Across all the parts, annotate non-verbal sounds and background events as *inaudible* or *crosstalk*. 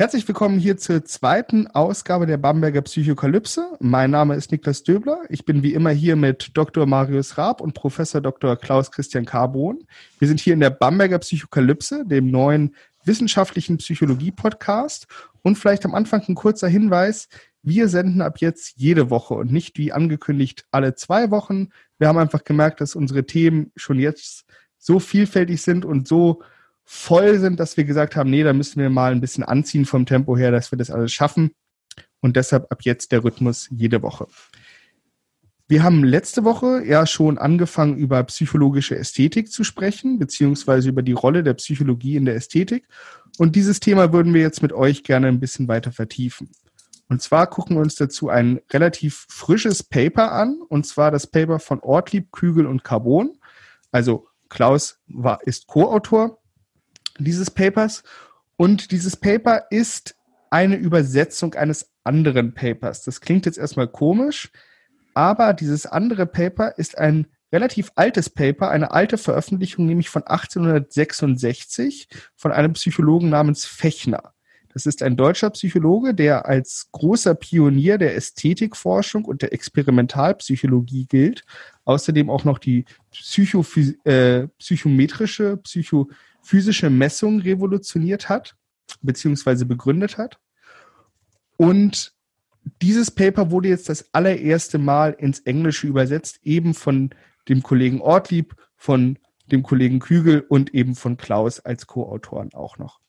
Herzlich willkommen hier zur zweiten Ausgabe der Bamberger Psychokalypse. Mein Name ist Niklas Döbler. Ich bin wie immer hier mit Dr. Marius Raab und Professor Dr. Klaus Christian Carbon. Wir sind hier in der Bamberger Psychokalypse, dem neuen wissenschaftlichen Psychologie-Podcast. Und vielleicht am Anfang ein kurzer Hinweis. Wir senden ab jetzt jede Woche und nicht wie angekündigt alle zwei Wochen. Wir haben einfach gemerkt, dass unsere Themen schon jetzt so vielfältig sind und so voll sind, dass wir gesagt haben, nee, da müssen wir mal ein bisschen anziehen vom Tempo her, dass wir das alles schaffen. Und deshalb ab jetzt der Rhythmus jede Woche. Wir haben letzte Woche ja schon angefangen, über psychologische Ästhetik zu sprechen, beziehungsweise über die Rolle der Psychologie in der Ästhetik. Und dieses Thema würden wir jetzt mit euch gerne ein bisschen weiter vertiefen. Und zwar gucken wir uns dazu ein relativ frisches Paper an, und zwar das Paper von Ortlieb, Kügel und Carbon. Also Klaus war, ist Co-Autor dieses Papers. Und dieses Paper ist eine Übersetzung eines anderen Papers. Das klingt jetzt erstmal komisch, aber dieses andere Paper ist ein relativ altes Paper, eine alte Veröffentlichung, nämlich von 1866 von einem Psychologen namens Fechner. Das ist ein deutscher Psychologe, der als großer Pionier der Ästhetikforschung und der Experimentalpsychologie gilt. Außerdem auch noch die Psychophys äh, psychometrische, psycho physische Messung revolutioniert hat, beziehungsweise begründet hat. Und dieses Paper wurde jetzt das allererste Mal ins Englische übersetzt, eben von dem Kollegen Ortlieb, von dem Kollegen Kügel und eben von Klaus als Co-Autoren auch noch.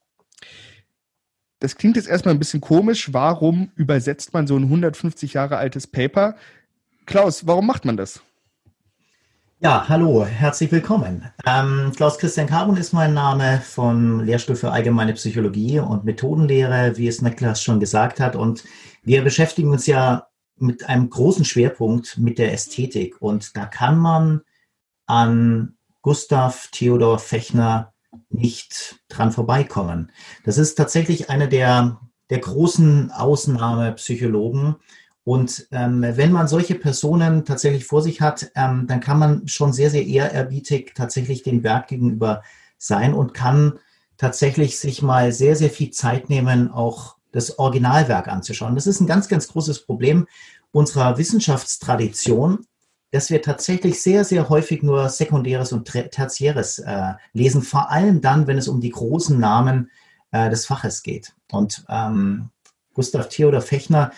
Das klingt jetzt erstmal ein bisschen komisch. Warum übersetzt man so ein 150 Jahre altes Paper? Klaus, warum macht man das? Ja, hallo, herzlich willkommen. Ähm, Klaus Christian Carbon ist mein Name vom Lehrstuhl für allgemeine Psychologie und Methodenlehre, wie es Niklas schon gesagt hat. Und wir beschäftigen uns ja mit einem großen Schwerpunkt mit der Ästhetik. Und da kann man an Gustav Theodor Fechner nicht dran vorbeikommen. Das ist tatsächlich einer der, der großen Ausnahmepsychologen und ähm, wenn man solche Personen tatsächlich vor sich hat, ähm, dann kann man schon sehr, sehr ehrerbietig tatsächlich dem Werk gegenüber sein und kann tatsächlich sich mal sehr, sehr viel Zeit nehmen, auch das Originalwerk anzuschauen. Das ist ein ganz, ganz großes Problem unserer Wissenschaftstradition, dass wir tatsächlich sehr, sehr häufig nur Sekundäres und Tertiäres äh, lesen, vor allem dann, wenn es um die großen Namen äh, des Faches geht. Und ähm, Gustav Theodor Fechner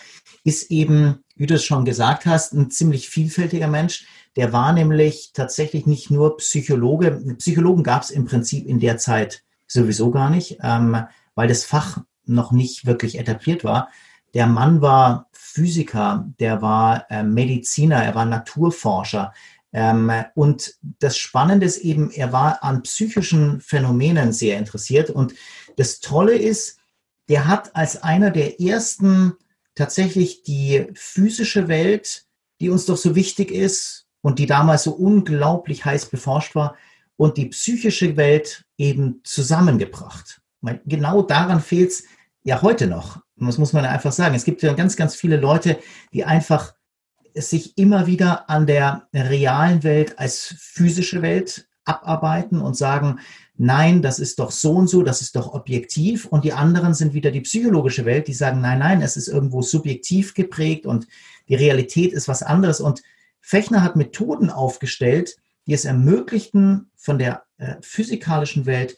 ist eben, wie du es schon gesagt hast, ein ziemlich vielfältiger Mensch. Der war nämlich tatsächlich nicht nur Psychologe. Psychologen gab es im Prinzip in der Zeit sowieso gar nicht, ähm, weil das Fach noch nicht wirklich etabliert war. Der Mann war Physiker, der war äh, Mediziner, er war Naturforscher. Ähm, und das Spannende ist eben, er war an psychischen Phänomenen sehr interessiert. Und das Tolle ist, der hat als einer der ersten tatsächlich die physische Welt, die uns doch so wichtig ist und die damals so unglaublich heiß beforscht war, und die psychische Welt eben zusammengebracht. Genau daran fehlt es ja heute noch. Das muss man einfach sagen. Es gibt ja ganz, ganz viele Leute, die einfach sich immer wieder an der realen Welt als physische Welt abarbeiten und sagen, nein, das ist doch so und so, das ist doch objektiv. Und die anderen sind wieder die psychologische Welt, die sagen, nein, nein, es ist irgendwo subjektiv geprägt und die Realität ist was anderes. Und Fechner hat Methoden aufgestellt, die es ermöglichten, von der äh, physikalischen Welt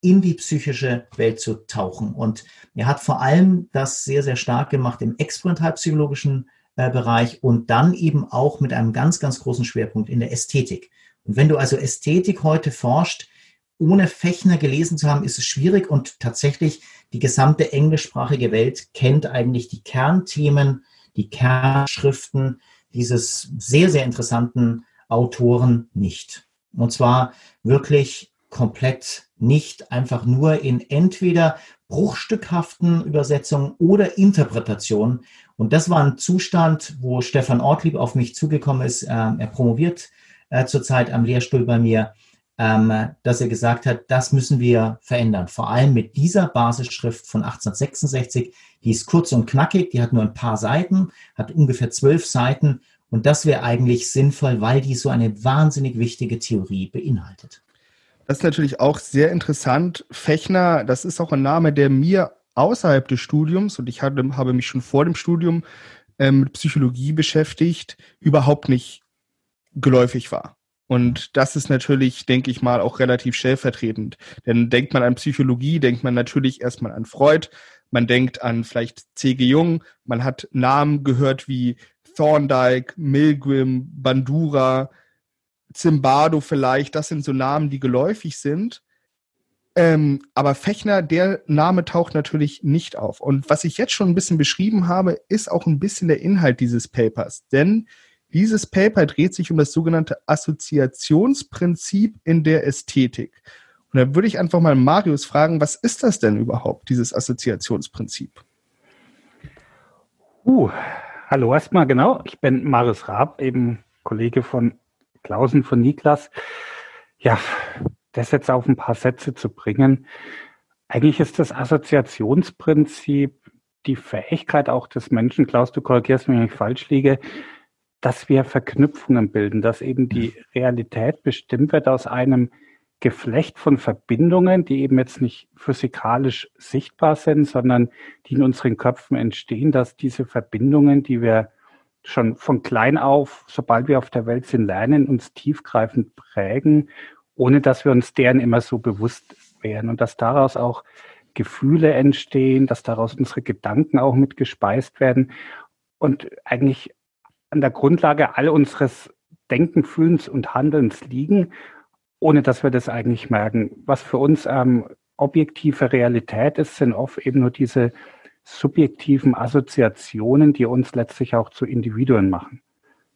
in die psychische Welt zu tauchen. Und er hat vor allem das sehr, sehr stark gemacht im experimentalpsychologischen äh, Bereich und dann eben auch mit einem ganz, ganz großen Schwerpunkt in der Ästhetik. Und wenn du also Ästhetik heute forscht, ohne Fechner gelesen zu haben, ist es schwierig und tatsächlich die gesamte englischsprachige Welt kennt eigentlich die Kernthemen, die Kernschriften dieses sehr, sehr interessanten Autoren nicht. Und zwar wirklich komplett nicht einfach nur in entweder bruchstückhaften Übersetzungen oder Interpretationen. Und das war ein Zustand, wo Stefan Ortlieb auf mich zugekommen ist. Ähm, er promoviert äh, zurzeit am Lehrstuhl bei mir, ähm, dass er gesagt hat, das müssen wir verändern. Vor allem mit dieser Basisschrift von 1866. Die ist kurz und knackig, die hat nur ein paar Seiten, hat ungefähr zwölf Seiten. Und das wäre eigentlich sinnvoll, weil die so eine wahnsinnig wichtige Theorie beinhaltet. Das ist natürlich auch sehr interessant. Fechner, das ist auch ein Name, der mir außerhalb des Studiums, und ich hatte, habe mich schon vor dem Studium ähm, mit Psychologie beschäftigt, überhaupt nicht geläufig war. Und das ist natürlich, denke ich mal, auch relativ stellvertretend. Denn denkt man an Psychologie, denkt man natürlich erstmal an Freud, man denkt an vielleicht C.G. Jung, man hat Namen gehört wie Thorndike, Milgram, Bandura, Zimbardo vielleicht, das sind so Namen, die geläufig sind. Ähm, aber Fechner, der Name taucht natürlich nicht auf. Und was ich jetzt schon ein bisschen beschrieben habe, ist auch ein bisschen der Inhalt dieses Papers. Denn dieses Paper dreht sich um das sogenannte Assoziationsprinzip in der Ästhetik. Und da würde ich einfach mal Marius fragen, was ist das denn überhaupt, dieses Assoziationsprinzip? Uh, hallo erstmal, genau. Ich bin Marius Raab, eben Kollege von Klausen von Niklas. Ja, das jetzt auf ein paar Sätze zu bringen. Eigentlich ist das Assoziationsprinzip die Fähigkeit auch des Menschen, Klaus, du korrigierst mich, wenn ich falsch liege, dass wir Verknüpfungen bilden, dass eben die Realität bestimmt wird aus einem Geflecht von Verbindungen, die eben jetzt nicht physikalisch sichtbar sind, sondern die in unseren Köpfen entstehen, dass diese Verbindungen, die wir schon von klein auf, sobald wir auf der Welt sind, lernen, uns tiefgreifend prägen, ohne dass wir uns deren immer so bewusst wären. Und dass daraus auch Gefühle entstehen, dass daraus unsere Gedanken auch mit gespeist werden. Und eigentlich an der Grundlage all unseres Denken, Fühlens und Handelns liegen, ohne dass wir das eigentlich merken. Was für uns ähm, objektive Realität ist, sind oft eben nur diese subjektiven Assoziationen, die uns letztlich auch zu Individuen machen.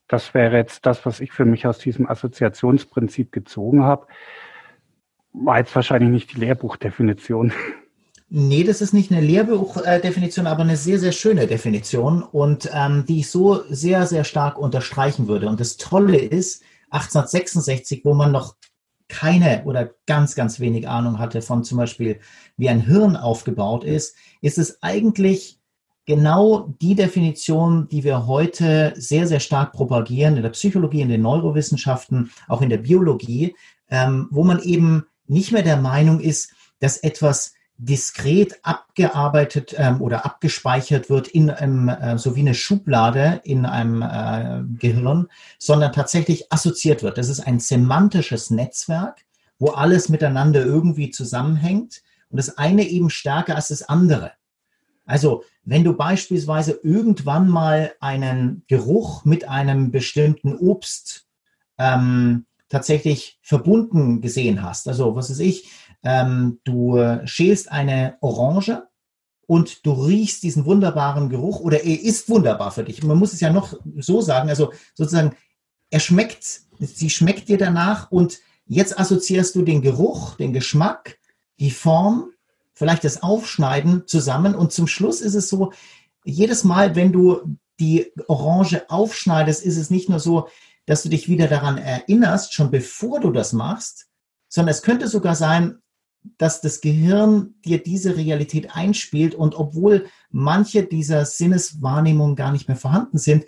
Das wäre jetzt das, was ich für mich aus diesem Assoziationsprinzip gezogen habe. War jetzt wahrscheinlich nicht die Lehrbuchdefinition. *laughs* Nee, das ist nicht eine Lehrbuchdefinition, aber eine sehr, sehr schöne Definition und ähm, die ich so sehr, sehr stark unterstreichen würde. Und das Tolle ist, 1866, wo man noch keine oder ganz, ganz wenig Ahnung hatte von zum Beispiel, wie ein Hirn aufgebaut ist, ist es eigentlich genau die Definition, die wir heute sehr, sehr stark propagieren in der Psychologie, in den Neurowissenschaften, auch in der Biologie, ähm, wo man eben nicht mehr der Meinung ist, dass etwas diskret abgearbeitet ähm, oder abgespeichert wird in einem, äh, so wie eine Schublade in einem äh, Gehirn, sondern tatsächlich assoziiert wird. Das ist ein semantisches Netzwerk, wo alles miteinander irgendwie zusammenhängt und das eine eben stärker als das andere. Also, wenn du beispielsweise irgendwann mal einen Geruch mit einem bestimmten Obst ähm, tatsächlich verbunden gesehen hast, also was weiß ich, ähm, du schälst eine Orange und du riechst diesen wunderbaren Geruch oder er ist wunderbar für dich. Man muss es ja noch so sagen, also sozusagen, er schmeckt, sie schmeckt dir danach und jetzt assoziierst du den Geruch, den Geschmack, die Form, vielleicht das Aufschneiden zusammen und zum Schluss ist es so, jedes Mal, wenn du die Orange aufschneidest, ist es nicht nur so, dass du dich wieder daran erinnerst, schon bevor du das machst, sondern es könnte sogar sein, dass das Gehirn dir diese Realität einspielt und obwohl manche dieser Sinneswahrnehmungen gar nicht mehr vorhanden sind,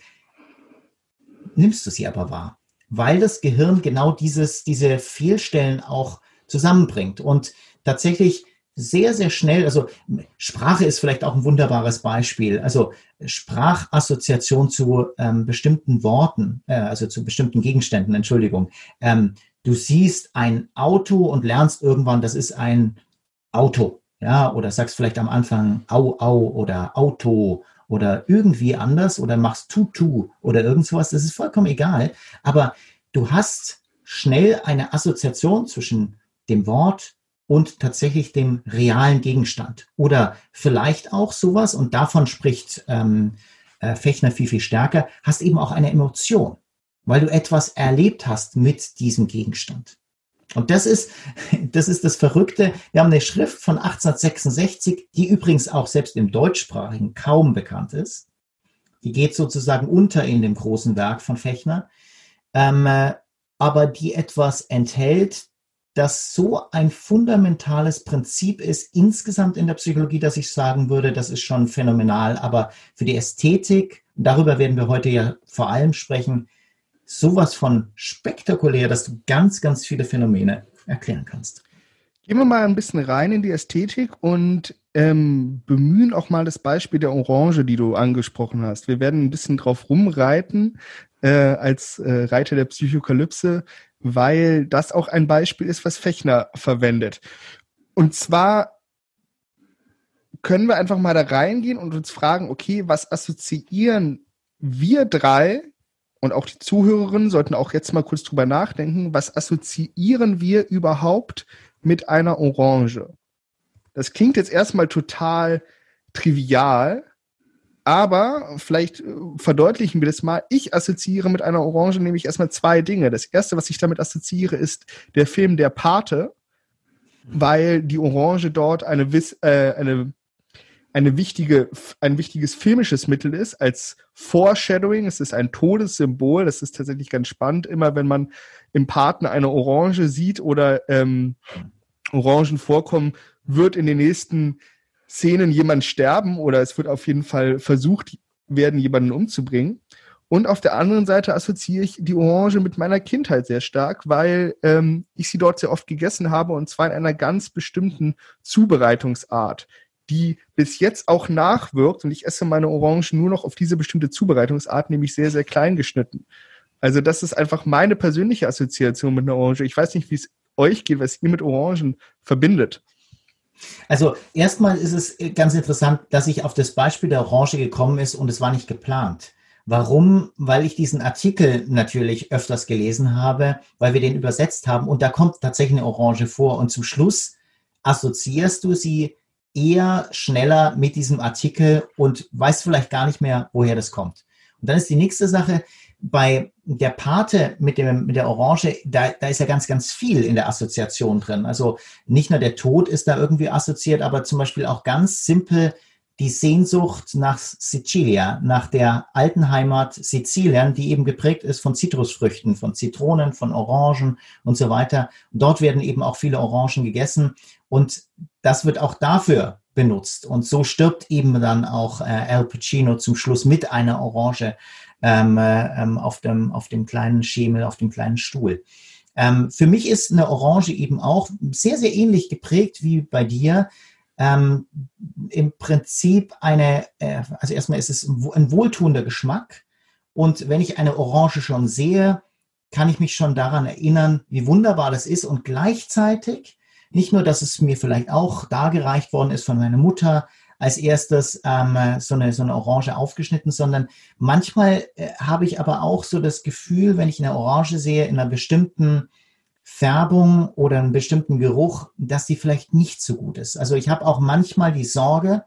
nimmst du sie aber wahr, weil das Gehirn genau dieses, diese Fehlstellen auch zusammenbringt. Und tatsächlich sehr, sehr schnell, also Sprache ist vielleicht auch ein wunderbares Beispiel, also Sprachassoziation zu ähm, bestimmten Worten, äh, also zu bestimmten Gegenständen, Entschuldigung. Ähm, du siehst ein Auto und lernst irgendwann, das ist ein Auto. Ja, oder sagst vielleicht am Anfang au, au oder Auto oder irgendwie anders oder machst tutu oder irgend sowas. Das ist vollkommen egal. Aber du hast schnell eine Assoziation zwischen dem Wort und tatsächlich dem realen Gegenstand. Oder vielleicht auch sowas, und davon spricht ähm, äh, Fechner viel, viel stärker, hast eben auch eine Emotion weil du etwas erlebt hast mit diesem Gegenstand. Und das ist, *laughs* das ist das Verrückte. Wir haben eine Schrift von 1866, die übrigens auch selbst im Deutschsprachigen kaum bekannt ist. Die geht sozusagen unter in dem großen Werk von Fechner, ähm, äh, aber die etwas enthält, das so ein fundamentales Prinzip ist insgesamt in der Psychologie, dass ich sagen würde, das ist schon phänomenal. Aber für die Ästhetik, darüber werden wir heute ja vor allem sprechen, sowas von spektakulär, dass du ganz, ganz viele Phänomene erklären kannst. Gehen wir mal ein bisschen rein in die Ästhetik und ähm, bemühen auch mal das Beispiel der Orange, die du angesprochen hast. Wir werden ein bisschen drauf rumreiten äh, als äh, Reiter der Psychokalypse, weil das auch ein Beispiel ist, was Fechner verwendet. Und zwar können wir einfach mal da reingehen und uns fragen, okay, was assoziieren wir drei und auch die Zuhörerinnen sollten auch jetzt mal kurz drüber nachdenken, was assoziieren wir überhaupt mit einer Orange? Das klingt jetzt erstmal total trivial, aber vielleicht äh, verdeutlichen wir das mal. Ich assoziiere mit einer Orange nämlich erstmal zwei Dinge. Das erste, was ich damit assoziiere, ist der Film Der Pate, weil die Orange dort eine, äh, eine eine wichtige, ein wichtiges filmisches Mittel ist, als Foreshadowing. Es ist ein Todessymbol. Das ist tatsächlich ganz spannend. Immer wenn man im Partner eine Orange sieht oder ähm, Orangen vorkommen, wird in den nächsten Szenen jemand sterben oder es wird auf jeden Fall versucht werden, jemanden umzubringen. Und auf der anderen Seite assoziiere ich die Orange mit meiner Kindheit sehr stark, weil ähm, ich sie dort sehr oft gegessen habe und zwar in einer ganz bestimmten Zubereitungsart die bis jetzt auch nachwirkt und ich esse meine Orangen nur noch auf diese bestimmte Zubereitungsart, nämlich sehr, sehr klein geschnitten. Also das ist einfach meine persönliche Assoziation mit einer Orange. Ich weiß nicht, wie es euch geht, was ihr mit Orangen verbindet. Also erstmal ist es ganz interessant, dass ich auf das Beispiel der Orange gekommen ist und es war nicht geplant. Warum? Weil ich diesen Artikel natürlich öfters gelesen habe, weil wir den übersetzt haben und da kommt tatsächlich eine Orange vor und zum Schluss assoziierst du sie eher schneller mit diesem Artikel und weiß vielleicht gar nicht mehr, woher das kommt. Und dann ist die nächste Sache, bei der Pate mit, dem, mit der Orange, da, da ist ja ganz, ganz viel in der Assoziation drin. Also nicht nur der Tod ist da irgendwie assoziiert, aber zum Beispiel auch ganz simpel die Sehnsucht nach Sicilia, nach der alten Heimat Sizilien, die eben geprägt ist von Zitrusfrüchten, von Zitronen, von Orangen und so weiter. Dort werden eben auch viele Orangen gegessen. Und das wird auch dafür benutzt. Und so stirbt eben dann auch äh, Al Pacino zum Schluss mit einer Orange ähm, äh, ähm, auf, dem, auf dem kleinen Schemel, auf dem kleinen Stuhl. Ähm, für mich ist eine Orange eben auch sehr, sehr ähnlich geprägt wie bei dir. Ähm, Im Prinzip eine, äh, also erstmal ist es ein wohltuender Geschmack. Und wenn ich eine Orange schon sehe, kann ich mich schon daran erinnern, wie wunderbar das ist. Und gleichzeitig nicht nur, dass es mir vielleicht auch dargereicht worden ist von meiner Mutter, als erstes ähm, so, eine, so eine Orange aufgeschnitten, sondern manchmal äh, habe ich aber auch so das Gefühl, wenn ich eine Orange sehe in einer bestimmten Färbung oder einen bestimmten Geruch, dass die vielleicht nicht so gut ist. Also ich habe auch manchmal die Sorge,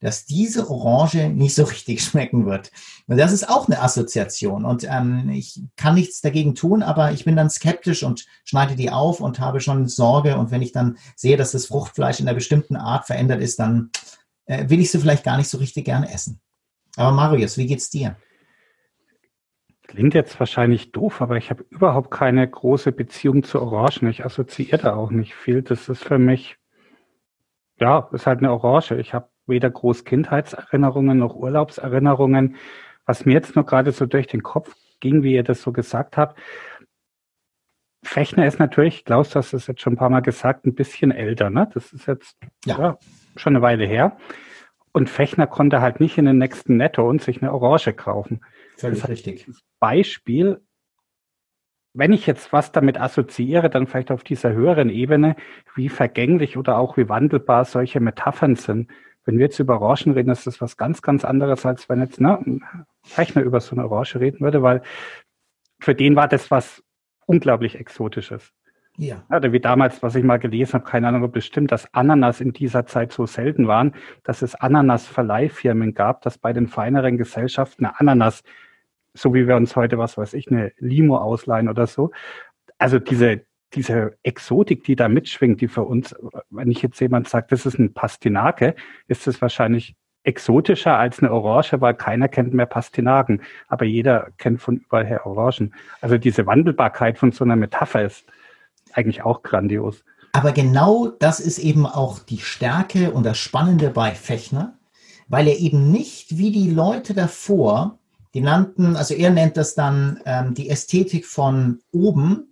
dass diese Orange nicht so richtig *laughs* schmecken wird. Und das ist auch eine Assoziation. Und ähm, ich kann nichts dagegen tun, aber ich bin dann skeptisch und schneide die auf und habe schon Sorge. Und wenn ich dann sehe, dass das Fruchtfleisch in einer bestimmten Art verändert ist, dann äh, will ich sie vielleicht gar nicht so richtig gerne essen. Aber Marius, wie geht's dir? Klingt jetzt wahrscheinlich doof, aber ich habe überhaupt keine große Beziehung zu Orangen. Ich assoziiere da auch nicht viel. Das ist für mich, ja, ist halt eine Orange. Ich habe weder groß Kindheitserinnerungen noch Urlaubserinnerungen. Was mir jetzt nur gerade so durch den Kopf ging, wie ihr das so gesagt habt, Fechner ist natürlich, Klaus, du hast es jetzt schon ein paar Mal gesagt, ein bisschen älter. Ne? Das ist jetzt ja. ja. schon eine Weile her. Und Fechner konnte halt nicht in den nächsten Netto und sich eine Orange kaufen. Völlig das richtig. Beispiel wenn ich jetzt was damit assoziiere, dann vielleicht auf dieser höheren Ebene, wie vergänglich oder auch wie wandelbar solche Metaphern sind. Wenn wir jetzt über Orangen reden, ist das was ganz, ganz anderes, als wenn jetzt ne, ein Rechner über so eine Orange reden würde, weil für den war das was unglaublich Exotisches. Ja. Oder wie damals, was ich mal gelesen habe, keine Ahnung, bestimmt, dass Ananas in dieser Zeit so selten waren, dass es Ananas-Verleihfirmen gab, dass bei den feineren Gesellschaften eine Ananas, so wie wir uns heute, was weiß ich, eine Limo ausleihen oder so. Also diese, diese Exotik, die da mitschwingt, die für uns, wenn ich jetzt jemand sagt, das ist ein Pastinake, ist es wahrscheinlich exotischer als eine Orange, weil keiner kennt mehr Pastinaken, aber jeder kennt von überall her Orangen. Also diese Wandelbarkeit von so einer Metapher ist eigentlich auch grandios. Aber genau das ist eben auch die Stärke und das Spannende bei Fechner, weil er eben nicht wie die Leute davor, die nannten, also er nennt das dann ähm, die Ästhetik von oben,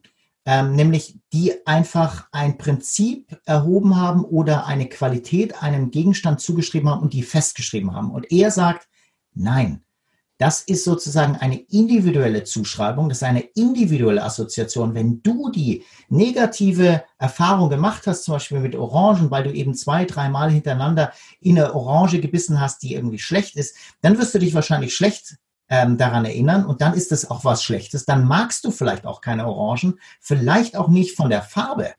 ähm, nämlich die einfach ein Prinzip erhoben haben oder eine Qualität einem Gegenstand zugeschrieben haben und die festgeschrieben haben. Und er sagt, nein, das ist sozusagen eine individuelle Zuschreibung, das ist eine individuelle Assoziation. Wenn du die negative Erfahrung gemacht hast, zum Beispiel mit Orangen, weil du eben zwei, dreimal hintereinander in eine Orange gebissen hast, die irgendwie schlecht ist, dann wirst du dich wahrscheinlich schlecht ähm, daran erinnern und dann ist es auch was Schlechtes. Dann magst du vielleicht auch keine Orangen, vielleicht auch nicht von der Farbe.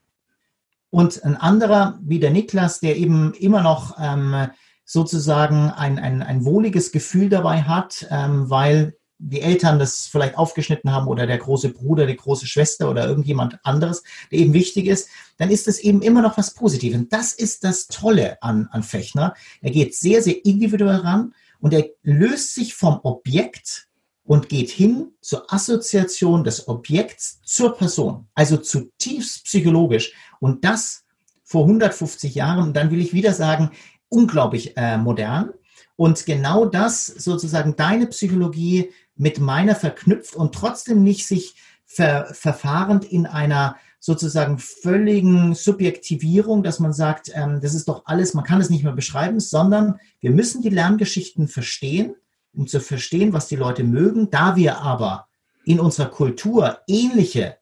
Und ein anderer, wie der Niklas, der eben immer noch ähm, sozusagen ein, ein, ein wohliges Gefühl dabei hat, ähm, weil die Eltern das vielleicht aufgeschnitten haben oder der große Bruder, die große Schwester oder irgendjemand anderes, der eben wichtig ist, dann ist es eben immer noch was Positives. Und das ist das Tolle an, an Fechner. Er geht sehr, sehr individuell ran und er löst sich vom Objekt und geht hin zur Assoziation des Objekts zur Person, also zutiefst psychologisch. Und das vor 150 Jahren. Und dann will ich wieder sagen, unglaublich äh, modern. Und genau das sozusagen deine Psychologie mit meiner verknüpft und trotzdem nicht sich ver verfahrend in einer sozusagen völligen Subjektivierung, dass man sagt, ähm, das ist doch alles, man kann es nicht mehr beschreiben, sondern wir müssen die Lerngeschichten verstehen, um zu verstehen, was die Leute mögen. Da wir aber in unserer Kultur ähnliche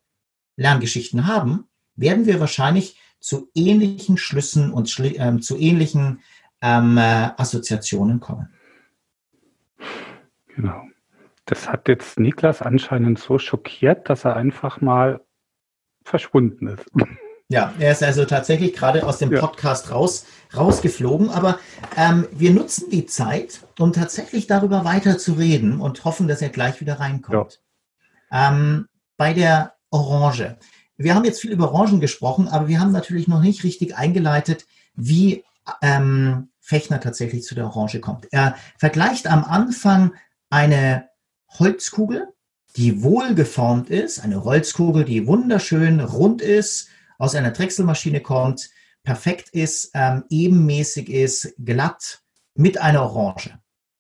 Lerngeschichten haben, werden wir wahrscheinlich zu ähnlichen Schlüssen und äh, zu ähnlichen ähm, äh, Assoziationen kommen. Genau. Das hat jetzt Niklas anscheinend so schockiert, dass er einfach mal verschwunden ist. Ja, er ist also tatsächlich gerade aus dem Podcast ja. raus, rausgeflogen. Aber ähm, wir nutzen die Zeit, um tatsächlich darüber weiter zu reden und hoffen, dass er gleich wieder reinkommt. Ja. Ähm, bei der Orange. Wir haben jetzt viel über Orangen gesprochen, aber wir haben natürlich noch nicht richtig eingeleitet, wie ähm, Fechner tatsächlich zu der Orange kommt. Er vergleicht am Anfang eine Holzkugel die wohlgeformt ist, eine Holzkugel, die wunderschön rund ist, aus einer Drechselmaschine kommt, perfekt ist, ähm, ebenmäßig ist, glatt mit einer Orange.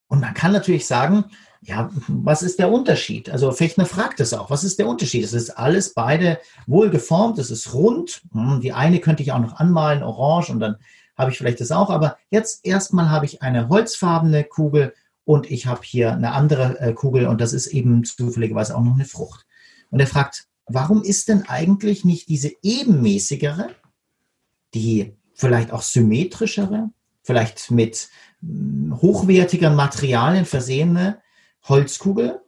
Und man kann natürlich sagen, ja, was ist der Unterschied? Also Fechner fragt es auch, was ist der Unterschied? Es ist alles beide wohlgeformt, es ist rund. Hm, die eine könnte ich auch noch anmalen, orange, und dann habe ich vielleicht das auch. Aber jetzt erstmal habe ich eine holzfarbene Kugel und ich habe hier eine andere äh, Kugel und das ist eben zufälligerweise auch noch eine Frucht. Und er fragt, warum ist denn eigentlich nicht diese ebenmäßigere, die vielleicht auch symmetrischere, vielleicht mit hm, hochwertigeren Materialien versehene Holzkugel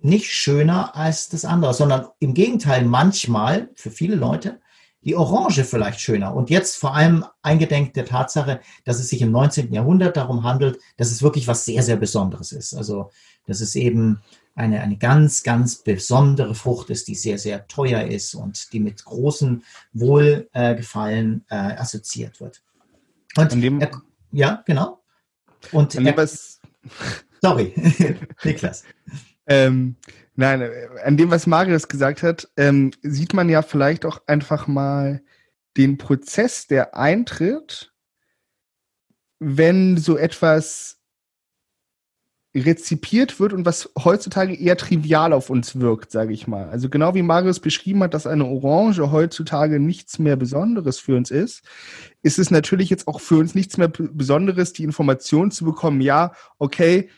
nicht schöner als das andere, sondern im Gegenteil manchmal für viele Leute die Orange vielleicht schöner. Und jetzt vor allem eingedenk der Tatsache, dass es sich im 19. Jahrhundert darum handelt, dass es wirklich was sehr, sehr Besonderes ist. Also, dass es eben eine, eine ganz, ganz besondere Frucht ist, die sehr, sehr teuer ist und die mit großem Wohlgefallen äh, assoziiert wird. Und dem, er, ja, genau. Und er, *laughs* sorry, *laughs* Niklas. Ähm, nein, an dem, was Marius gesagt hat, ähm, sieht man ja vielleicht auch einfach mal den Prozess, der eintritt, wenn so etwas rezipiert wird und was heutzutage eher trivial auf uns wirkt, sage ich mal. Also genau wie Marius beschrieben hat, dass eine Orange heutzutage nichts mehr Besonderes für uns ist, ist es natürlich jetzt auch für uns nichts mehr Besonderes, die Information zu bekommen, ja, okay,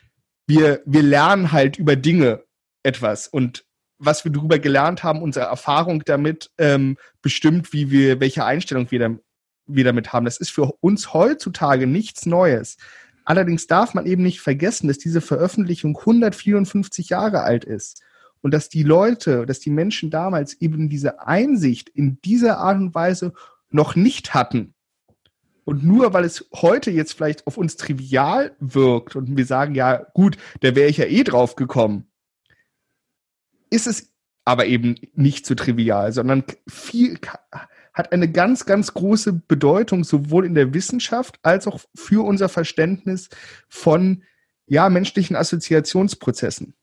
wir, wir lernen halt über Dinge etwas und was wir darüber gelernt haben, unsere Erfahrung damit ähm, bestimmt, wie wir, welche Einstellung wir, da, wir damit haben. Das ist für uns heutzutage nichts Neues. Allerdings darf man eben nicht vergessen, dass diese Veröffentlichung 154 Jahre alt ist und dass die Leute, dass die Menschen damals eben diese Einsicht in dieser Art und Weise noch nicht hatten. Und nur weil es heute jetzt vielleicht auf uns trivial wirkt und wir sagen, ja, gut, da wäre ich ja eh drauf gekommen, ist es aber eben nicht so trivial, sondern viel, hat eine ganz, ganz große Bedeutung, sowohl in der Wissenschaft als auch für unser Verständnis von ja, menschlichen Assoziationsprozessen.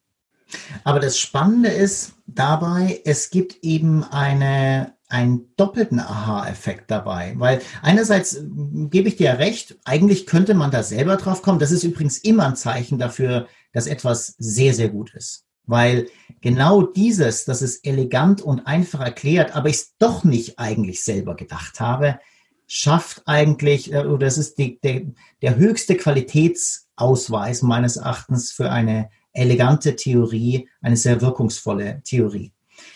Aber das Spannende ist dabei, es gibt eben eine, einen doppelten Aha-Effekt dabei, weil einerseits äh, gebe ich dir recht, eigentlich könnte man da selber drauf kommen. Das ist übrigens immer ein Zeichen dafür, dass etwas sehr, sehr gut ist. Weil genau dieses, dass es elegant und einfach erklärt, aber ich es doch nicht eigentlich selber gedacht habe, schafft eigentlich, äh, oder das ist die, der, der höchste Qualitätsausweis meines Erachtens für eine elegante Theorie, eine sehr wirkungsvolle Theorie.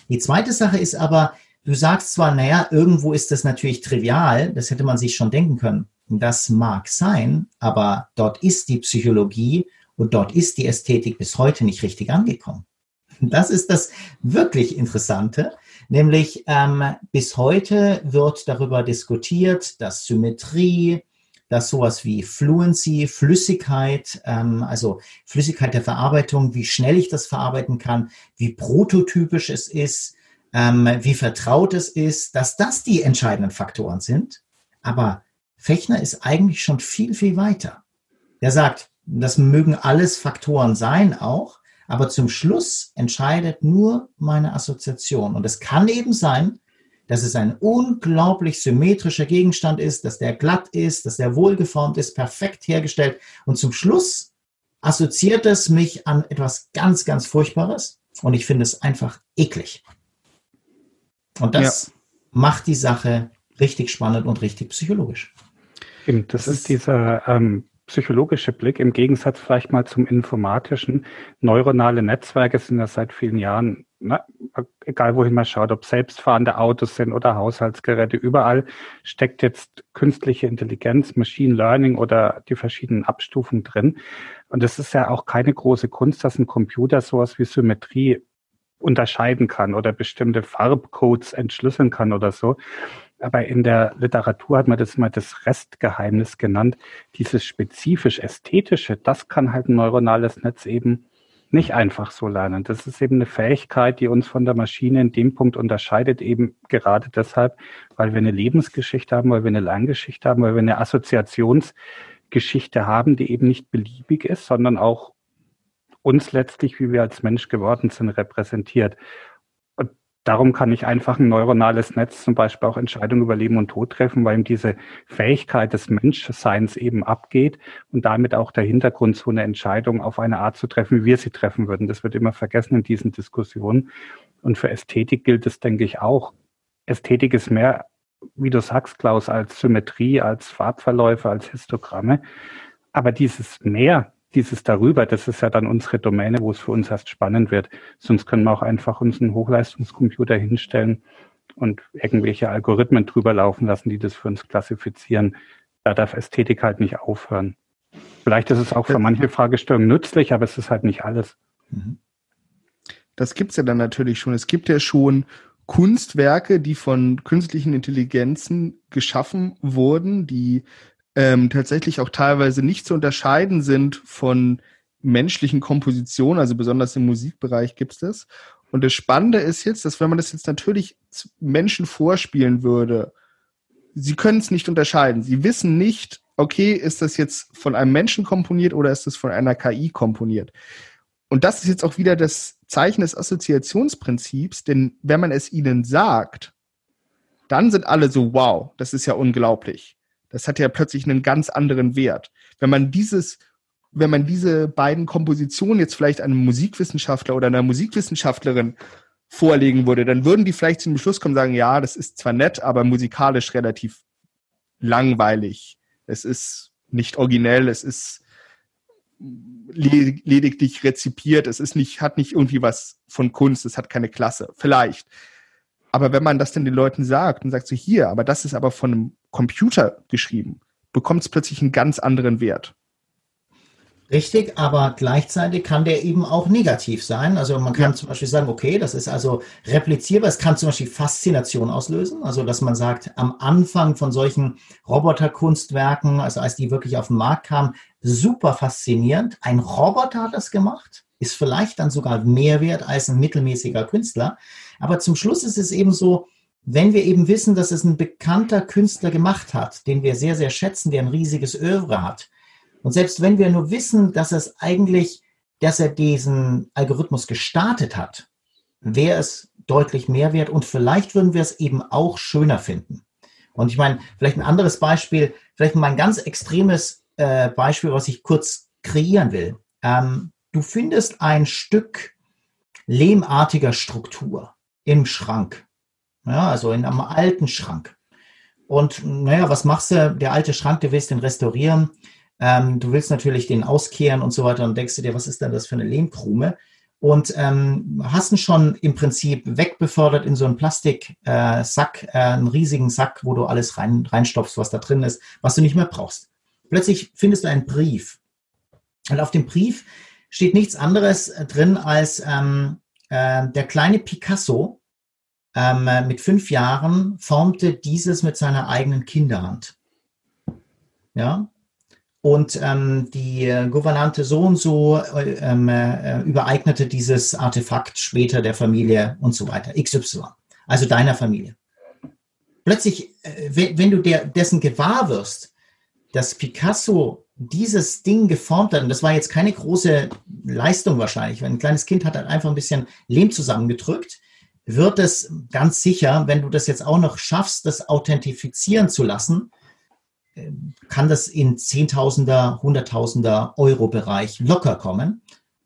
Die zweite Sache ist aber, du sagst zwar, naja, irgendwo ist das natürlich trivial, das hätte man sich schon denken können. Das mag sein, aber dort ist die Psychologie und dort ist die Ästhetik bis heute nicht richtig angekommen. *laughs* Das ist das wirklich Interessante, nämlich ähm, bis heute wird darüber diskutiert, dass Symmetrie, dass sowas wie Fluency, Flüssigkeit, ähm, also Flüssigkeit der Verarbeitung, wie schnell ich das verarbeiten kann, wie prototypisch es ist, ähm, wie vertraut es ist, dass das die entscheidenden Faktoren sind. Aber Fechner ist eigentlich schon viel, viel weiter. Er sagt, das mögen alles Faktoren sein auch, aber zum Schluss entscheidet nur meine Assoziation. Und es kann eben sein, dass es ein unglaublich symmetrischer Gegenstand ist, dass der glatt ist, dass der wohlgeformt ist, perfekt hergestellt. Und zum Schluss assoziiert es mich an etwas ganz, ganz Furchtbares. Und ich finde es einfach eklig. Und das ja. macht die Sache richtig spannend und richtig psychologisch. Das, das ist dieser ähm, psychologische Blick im Gegensatz vielleicht mal zum informatischen. Neuronale Netzwerke sind ja seit vielen Jahren na, egal wohin man schaut, ob selbstfahrende Autos sind oder Haushaltsgeräte, überall steckt jetzt künstliche Intelligenz, Machine Learning oder die verschiedenen Abstufungen drin. Und es ist ja auch keine große Kunst, dass ein Computer sowas wie Symmetrie unterscheiden kann oder bestimmte Farbcodes entschlüsseln kann oder so. Aber in der Literatur hat man das mal das Restgeheimnis genannt. Dieses spezifisch ästhetische, das kann halt ein neuronales Netz eben nicht einfach so lernen. Das ist eben eine Fähigkeit, die uns von der Maschine in dem Punkt unterscheidet, eben gerade deshalb, weil wir eine Lebensgeschichte haben, weil wir eine Lerngeschichte haben, weil wir eine Assoziationsgeschichte haben, die eben nicht beliebig ist, sondern auch uns letztlich, wie wir als Mensch geworden sind, repräsentiert. Darum kann ich einfach ein neuronales Netz zum Beispiel auch Entscheidungen über Leben und Tod treffen, weil ihm diese Fähigkeit des Menschseins eben abgeht und damit auch der Hintergrund, so eine Entscheidung auf eine Art zu treffen, wie wir sie treffen würden. Das wird immer vergessen in diesen Diskussionen. Und für Ästhetik gilt es, denke ich, auch. Ästhetik ist mehr, wie du sagst, Klaus, als Symmetrie, als Farbverläufe, als Histogramme. Aber dieses Mehr, dieses darüber, das ist ja dann unsere Domäne, wo es für uns erst spannend wird. Sonst können wir auch einfach uns einen Hochleistungscomputer hinstellen und irgendwelche Algorithmen drüber laufen lassen, die das für uns klassifizieren. Da darf Ästhetik halt nicht aufhören. Vielleicht ist es auch für manche Fragestellungen nützlich, aber es ist halt nicht alles. Mhm. Das gibt's ja dann natürlich schon. Es gibt ja schon Kunstwerke, die von künstlichen Intelligenzen geschaffen wurden, die ähm, tatsächlich auch teilweise nicht zu unterscheiden sind von menschlichen Kompositionen, also besonders im Musikbereich gibt es das. Und das Spannende ist jetzt, dass wenn man das jetzt natürlich Menschen vorspielen würde, sie können es nicht unterscheiden. Sie wissen nicht, okay, ist das jetzt von einem Menschen komponiert oder ist das von einer KI komponiert? Und das ist jetzt auch wieder das Zeichen des Assoziationsprinzips, denn wenn man es ihnen sagt, dann sind alle so, wow, das ist ja unglaublich das hat ja plötzlich einen ganz anderen Wert. Wenn man dieses, wenn man diese beiden Kompositionen jetzt vielleicht einem Musikwissenschaftler oder einer Musikwissenschaftlerin vorlegen würde, dann würden die vielleicht zum Schluss kommen sagen, ja, das ist zwar nett, aber musikalisch relativ langweilig. Es ist nicht originell, es ist lediglich rezipiert, es ist nicht, hat nicht irgendwie was von Kunst, es hat keine Klasse. Vielleicht. Aber wenn man das dann den Leuten sagt und sagt so hier, aber das ist aber von einem Computer geschrieben, bekommt es plötzlich einen ganz anderen Wert. Richtig, aber gleichzeitig kann der eben auch negativ sein. Also man kann ja. zum Beispiel sagen, okay, das ist also replizierbar. Es kann zum Beispiel Faszination auslösen. Also dass man sagt, am Anfang von solchen Roboterkunstwerken, also als die wirklich auf den Markt kamen, super faszinierend. Ein Roboter hat das gemacht. ist vielleicht dann sogar mehr wert als ein mittelmäßiger Künstler. Aber zum Schluss ist es eben so, wenn wir eben wissen, dass es ein bekannter Künstler gemacht hat, den wir sehr, sehr schätzen, der ein riesiges Övre hat, und selbst wenn wir nur wissen, dass es eigentlich, dass er diesen Algorithmus gestartet hat, wäre es deutlich mehr wert und vielleicht würden wir es eben auch schöner finden. Und ich meine, vielleicht ein anderes Beispiel, vielleicht mal ein ganz extremes äh, Beispiel, was ich kurz kreieren will. Ähm, du findest ein Stück lehmartiger Struktur im Schrank. Ja, also in einem alten Schrank. Und naja, was machst du? Der alte Schrank, du willst den restaurieren. Ähm, du willst natürlich den auskehren und so weiter und denkst du dir, was ist denn das für eine Lehmkrume? Und ähm, hast ihn schon im Prinzip wegbefördert in so einen Plastiksack, äh, äh, einen riesigen Sack, wo du alles rein, reinstopfst, was da drin ist, was du nicht mehr brauchst. Plötzlich findest du einen Brief. Und auf dem Brief steht nichts anderes drin als ähm, äh, der kleine Picasso ähm, mit fünf Jahren formte dieses mit seiner eigenen Kinderhand. Ja, und ähm, die äh, Gouvernante so und so äh, ähm, äh, übereignete dieses Artefakt später der Familie und so weiter, XY, also deiner Familie. Plötzlich, äh, wenn du der, dessen gewahr wirst, dass Picasso dieses Ding geformt hat, und das war jetzt keine große Leistung wahrscheinlich, wenn ein kleines Kind hat halt einfach ein bisschen Lehm zusammengedrückt, wird es ganz sicher, wenn du das jetzt auch noch schaffst, das authentifizieren zu lassen, äh, kann das in Zehntausender, Hunderttausender Euro Bereich locker kommen.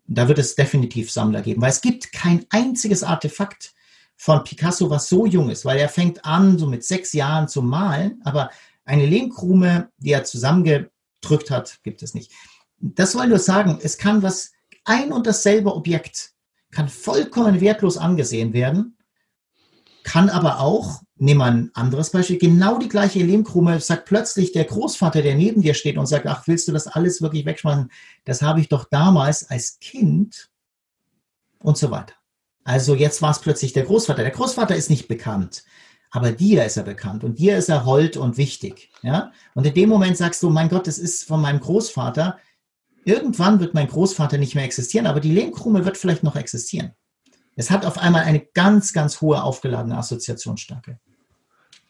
Da wird es definitiv Sammler geben, weil es gibt kein einziges Artefakt von Picasso, was so jung ist, weil er fängt an, so mit sechs Jahren zu malen, aber eine Lehmkrume, die er zusammengedrückt hat, gibt es nicht. Das soll nur sagen, es kann was, ein und dasselbe Objekt kann vollkommen wertlos angesehen werden, kann aber auch, nehmen wir ein anderes Beispiel, genau die gleiche Lehmkrume sagt plötzlich der Großvater, der neben dir steht und sagt, ach, willst du das alles wirklich wegschmeißen? Das habe ich doch damals als Kind und so weiter. Also jetzt war es plötzlich der Großvater. Der Großvater ist nicht bekannt, aber dir ist er bekannt und dir ist er hold und wichtig. Ja? Und in dem Moment sagst du, mein Gott, das ist von meinem Großvater. Irgendwann wird mein Großvater nicht mehr existieren, aber die Lehmkrume wird vielleicht noch existieren. Es hat auf einmal eine ganz, ganz hohe aufgeladene Assoziationsstärke.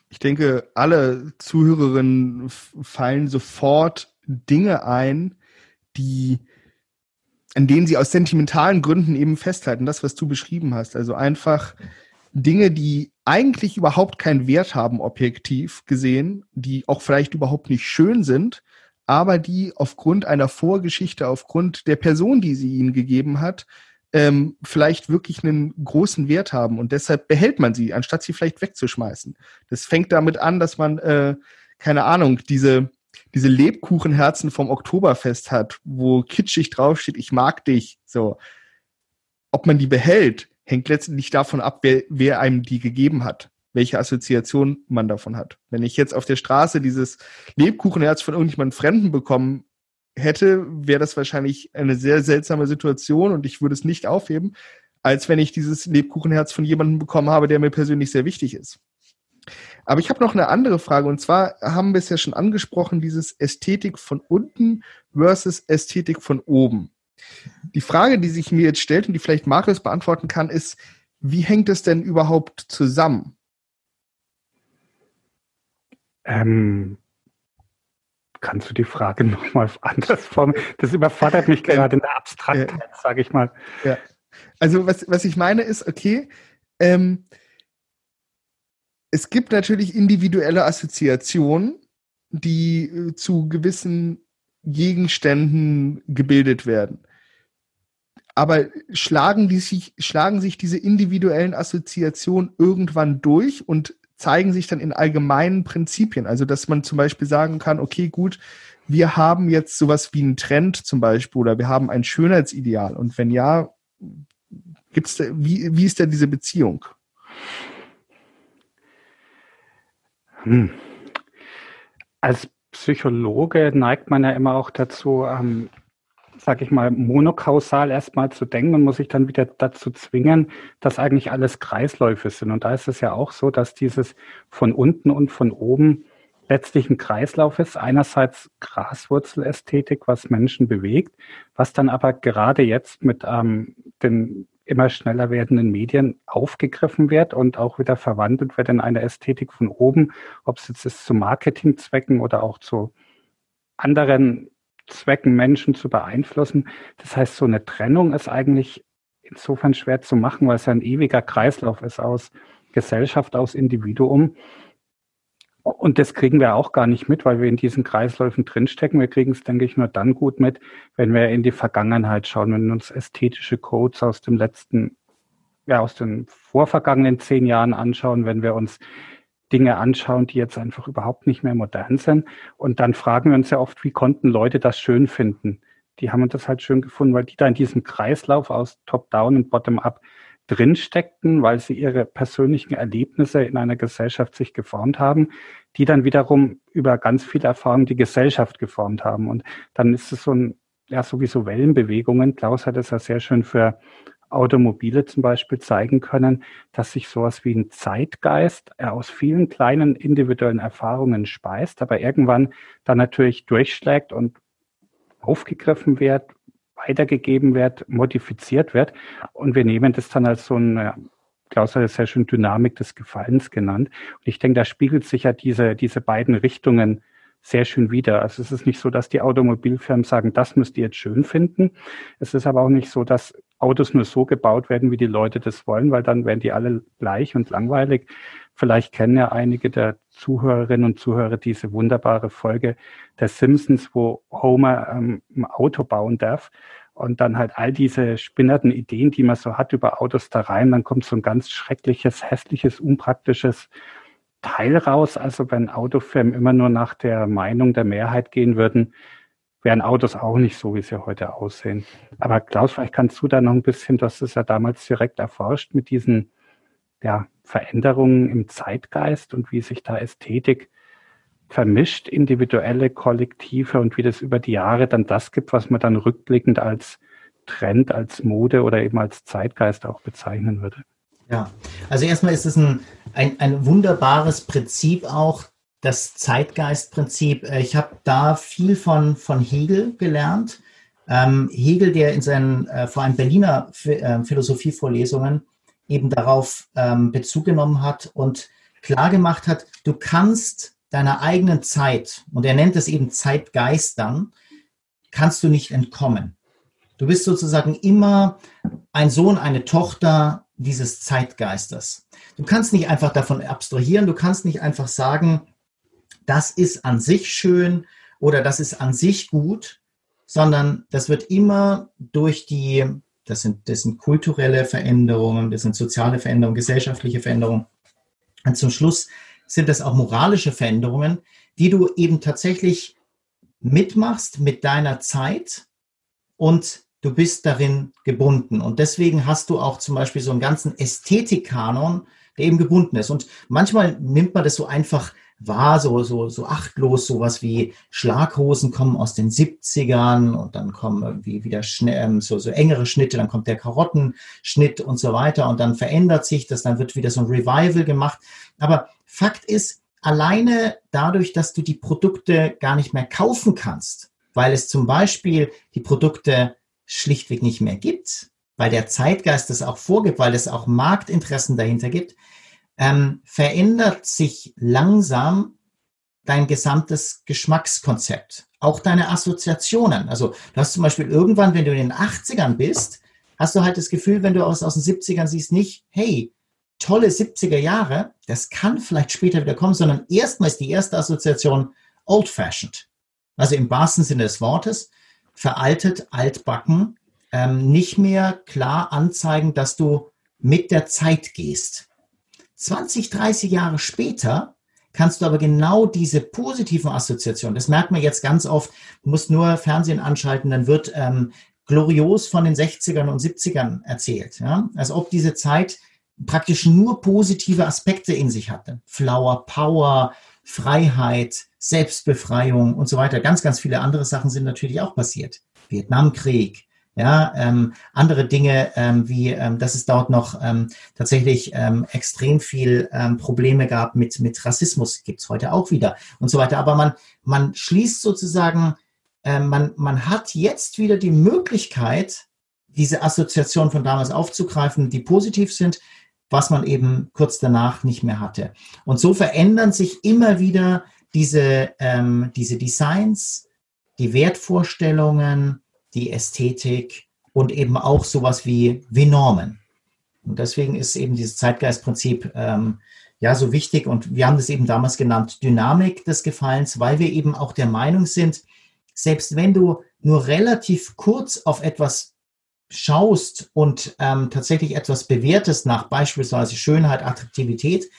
Ich denke, alle Zuhörerinnen fallen sofort Dinge ein, die, an denen sie aus sentimentalen Gründen eben festhalten. Das, was du beschrieben hast. Also einfach Dinge, die eigentlich überhaupt keinen Wert haben, objektiv gesehen, die auch vielleicht überhaupt nicht schön sind, aber die aufgrund einer Vorgeschichte, aufgrund der Person, die sie ihnen gegeben hat, ähm, vielleicht wirklich einen großen Wert haben und deshalb behält man sie, anstatt sie vielleicht wegzuschmeißen. Das fängt damit an, dass man, äh, keine Ahnung, diese, diese Lebkuchenherzen vom Oktoberfest hat, wo kitschig draufsteht, ich mag dich, so. Ob man die behält, hängt letztendlich davon ab, wer, wer einem die gegeben hat, welche Assoziation man davon hat. Wenn ich jetzt auf der Straße dieses Lebkuchenherz von irgendjemandem Fremden bekommen hätte, wäre das wahrscheinlich eine sehr seltsame Situation und ich würde es nicht aufheben, als wenn ich dieses Lebkuchenherz von jemandem bekommen habe, der mir persönlich sehr wichtig ist. Aber ich habe noch eine andere Frage und zwar haben wir es ja schon angesprochen, dieses Ästhetik von unten versus Ästhetik von oben. Die Frage, die sich mir jetzt stellt und die vielleicht Marius beantworten kann, ist, wie hängt es denn überhaupt zusammen? Ähm, Kannst du die Frage *laughs* nochmal anders formulieren? Das überfordert mich gerade in der Abstraktheit, ja. sage ich mal. Ja. Also was, was ich meine ist, okay, ähm, es gibt natürlich individuelle Assoziationen, die äh, zu gewissen Gegenständen gebildet werden. Aber schlagen, die sich, schlagen sich diese individuellen Assoziationen irgendwann durch und zeigen sich dann in allgemeinen Prinzipien. Also, dass man zum Beispiel sagen kann, okay, gut, wir haben jetzt sowas wie einen Trend zum Beispiel oder wir haben ein Schönheitsideal. Und wenn ja, gibt's da, wie, wie ist denn diese Beziehung? Hm. Als Psychologe neigt man ja immer auch dazu, ähm, sag ich mal, monokausal erstmal zu denken und muss sich dann wieder dazu zwingen, dass eigentlich alles Kreisläufe sind. Und da ist es ja auch so, dass dieses von unten und von oben letztlich ein Kreislauf ist. Einerseits Graswurzelästhetik, was Menschen bewegt, was dann aber gerade jetzt mit ähm, den immer schneller werdenden Medien aufgegriffen wird und auch wieder verwandelt wird in eine Ästhetik von oben, ob es jetzt ist zu Marketingzwecken oder auch zu anderen Zwecken Menschen zu beeinflussen. Das heißt, so eine Trennung ist eigentlich insofern schwer zu machen, weil es ja ein ewiger Kreislauf ist aus Gesellschaft, aus Individuum. Und das kriegen wir auch gar nicht mit, weil wir in diesen Kreisläufen drinstecken. Wir kriegen es, denke ich, nur dann gut mit, wenn wir in die Vergangenheit schauen, wenn wir uns ästhetische Codes aus dem letzten, ja, aus den vorvergangenen zehn Jahren anschauen, wenn wir uns Dinge anschauen, die jetzt einfach überhaupt nicht mehr modern sind. Und dann fragen wir uns ja oft, wie konnten Leute das schön finden? Die haben das halt schön gefunden, weil die da in diesem Kreislauf aus Top-Down und Bottom-Up drinsteckten, weil sie ihre persönlichen Erlebnisse in einer Gesellschaft sich geformt haben, die dann wiederum über ganz viele Erfahrungen die Gesellschaft geformt haben. Und dann ist es so ein, ja, sowieso Wellenbewegungen. Klaus hat es ja sehr schön für Automobile zum Beispiel zeigen können, dass sich sowas wie ein Zeitgeist äh, aus vielen kleinen individuellen Erfahrungen speist, aber irgendwann dann natürlich durchschlägt und aufgegriffen wird, weitergegeben wird, modifiziert wird. Und wir nehmen das dann als so ein, Klaus hat es sehr schön Dynamik des Gefallens genannt. Und ich denke, da spiegelt sich ja diese, diese beiden Richtungen sehr schön wieder. Also es ist nicht so, dass die Automobilfirmen sagen, das müsst ihr jetzt schön finden. Es ist aber auch nicht so, dass Autos nur so gebaut werden, wie die Leute das wollen, weil dann werden die alle gleich und langweilig. Vielleicht kennen ja einige der Zuhörerinnen und Zuhörer diese wunderbare Folge der Simpsons, wo Homer ähm, ein Auto bauen darf und dann halt all diese spinnerten Ideen, die man so hat über Autos da rein, dann kommt so ein ganz schreckliches, hässliches, unpraktisches Teil raus. Also wenn Autofirmen immer nur nach der Meinung der Mehrheit gehen würden, wären Autos auch nicht so, wie sie heute aussehen. Aber Klaus, vielleicht kannst du da noch ein bisschen, du hast es ja damals direkt erforscht mit diesen ja, Veränderungen im Zeitgeist und wie sich da Ästhetik vermischt, individuelle, kollektive und wie das über die Jahre dann das gibt, was man dann rückblickend als Trend, als Mode oder eben als Zeitgeist auch bezeichnen würde. Ja, also erstmal ist es ein, ein, ein wunderbares Prinzip auch, das Zeitgeistprinzip. Äh, ich habe da viel von, von Hegel gelernt. Ähm, Hegel, der in seinen äh, vor allem Berliner äh, Philosophievorlesungen eben darauf ähm, Bezug genommen hat und klar gemacht hat, du kannst deiner eigenen Zeit, und er nennt es eben Zeitgeistern, kannst du nicht entkommen. Du bist sozusagen immer ein Sohn, eine Tochter dieses Zeitgeistes. Du kannst nicht einfach davon abstrahieren, du kannst nicht einfach sagen, das ist an sich schön oder das ist an sich gut, sondern das wird immer durch die, das sind, das sind kulturelle Veränderungen, das sind soziale Veränderungen, gesellschaftliche Veränderungen. Und zum Schluss sind das auch moralische Veränderungen, die du eben tatsächlich mitmachst mit deiner Zeit und du bist darin gebunden. Und deswegen hast du auch zum Beispiel so einen ganzen Ästhetikkanon, der eben gebunden ist. Und manchmal nimmt man das so einfach wahr, so, so, so achtlos, sowas wie Schlaghosen kommen aus den 70ern und dann kommen irgendwie wieder ähm, so, so engere Schnitte, dann kommt der Karottenschnitt und so weiter und dann verändert sich das, dann wird wieder so ein Revival gemacht. Aber Fakt ist, alleine dadurch, dass du die Produkte gar nicht mehr kaufen kannst, weil es zum Beispiel die Produkte schlichtweg nicht mehr gibt, weil der Zeitgeist das auch vorgibt, weil es auch Marktinteressen dahinter gibt, ähm, verändert sich langsam dein gesamtes Geschmackskonzept, auch deine Assoziationen. Also du hast zum Beispiel irgendwann, wenn du in den 80ern bist, hast du halt das Gefühl, wenn du aus, aus den 70ern siehst, nicht, hey, tolle 70er Jahre, das kann vielleicht später wieder kommen, sondern erstmal ist die erste Assoziation old-fashioned. Also im wahrsten Sinne des Wortes, veraltet, altbacken, ähm, nicht mehr klar anzeigen, dass du mit der Zeit gehst. 20, 30 Jahre später kannst du aber genau diese positiven Assoziationen, das merkt man jetzt ganz oft, du musst nur Fernsehen anschalten, dann wird ähm, glorios von den 60ern und 70ern erzählt. Ja? Als ob diese Zeit praktisch nur positive Aspekte in sich hatte. Flower Power, Freiheit, Selbstbefreiung und so weiter. Ganz, ganz viele andere Sachen sind natürlich auch passiert. Vietnamkrieg, Ja, ähm, andere Dinge, ähm, wie ähm, dass es dort noch ähm, tatsächlich ähm, extrem viel ähm, Probleme gab mit, mit Rassismus, gibt's heute auch wieder und so weiter. Aber man, man schließt sozusagen, äh, man, man hat jetzt wieder die Möglichkeit, diese Assoziation von damals aufzugreifen, die positiv sind, was man eben kurz danach nicht mehr hatte. Und so verändern sich immer wieder diese, ähm, diese Designs, die Wertvorstellungen, die Ästhetik und eben auch sowas wie, wie Normen. Und deswegen ist eben dieses Zeitgeistprinzip ähm, ja so wichtig. Und wir haben das eben damals genannt, Dynamik des Gefallens, weil wir eben auch der Meinung sind, selbst wenn du nur relativ kurz auf etwas schaust und ähm, tatsächlich etwas bewertest nach beispielsweise Schönheit, Attraktivität,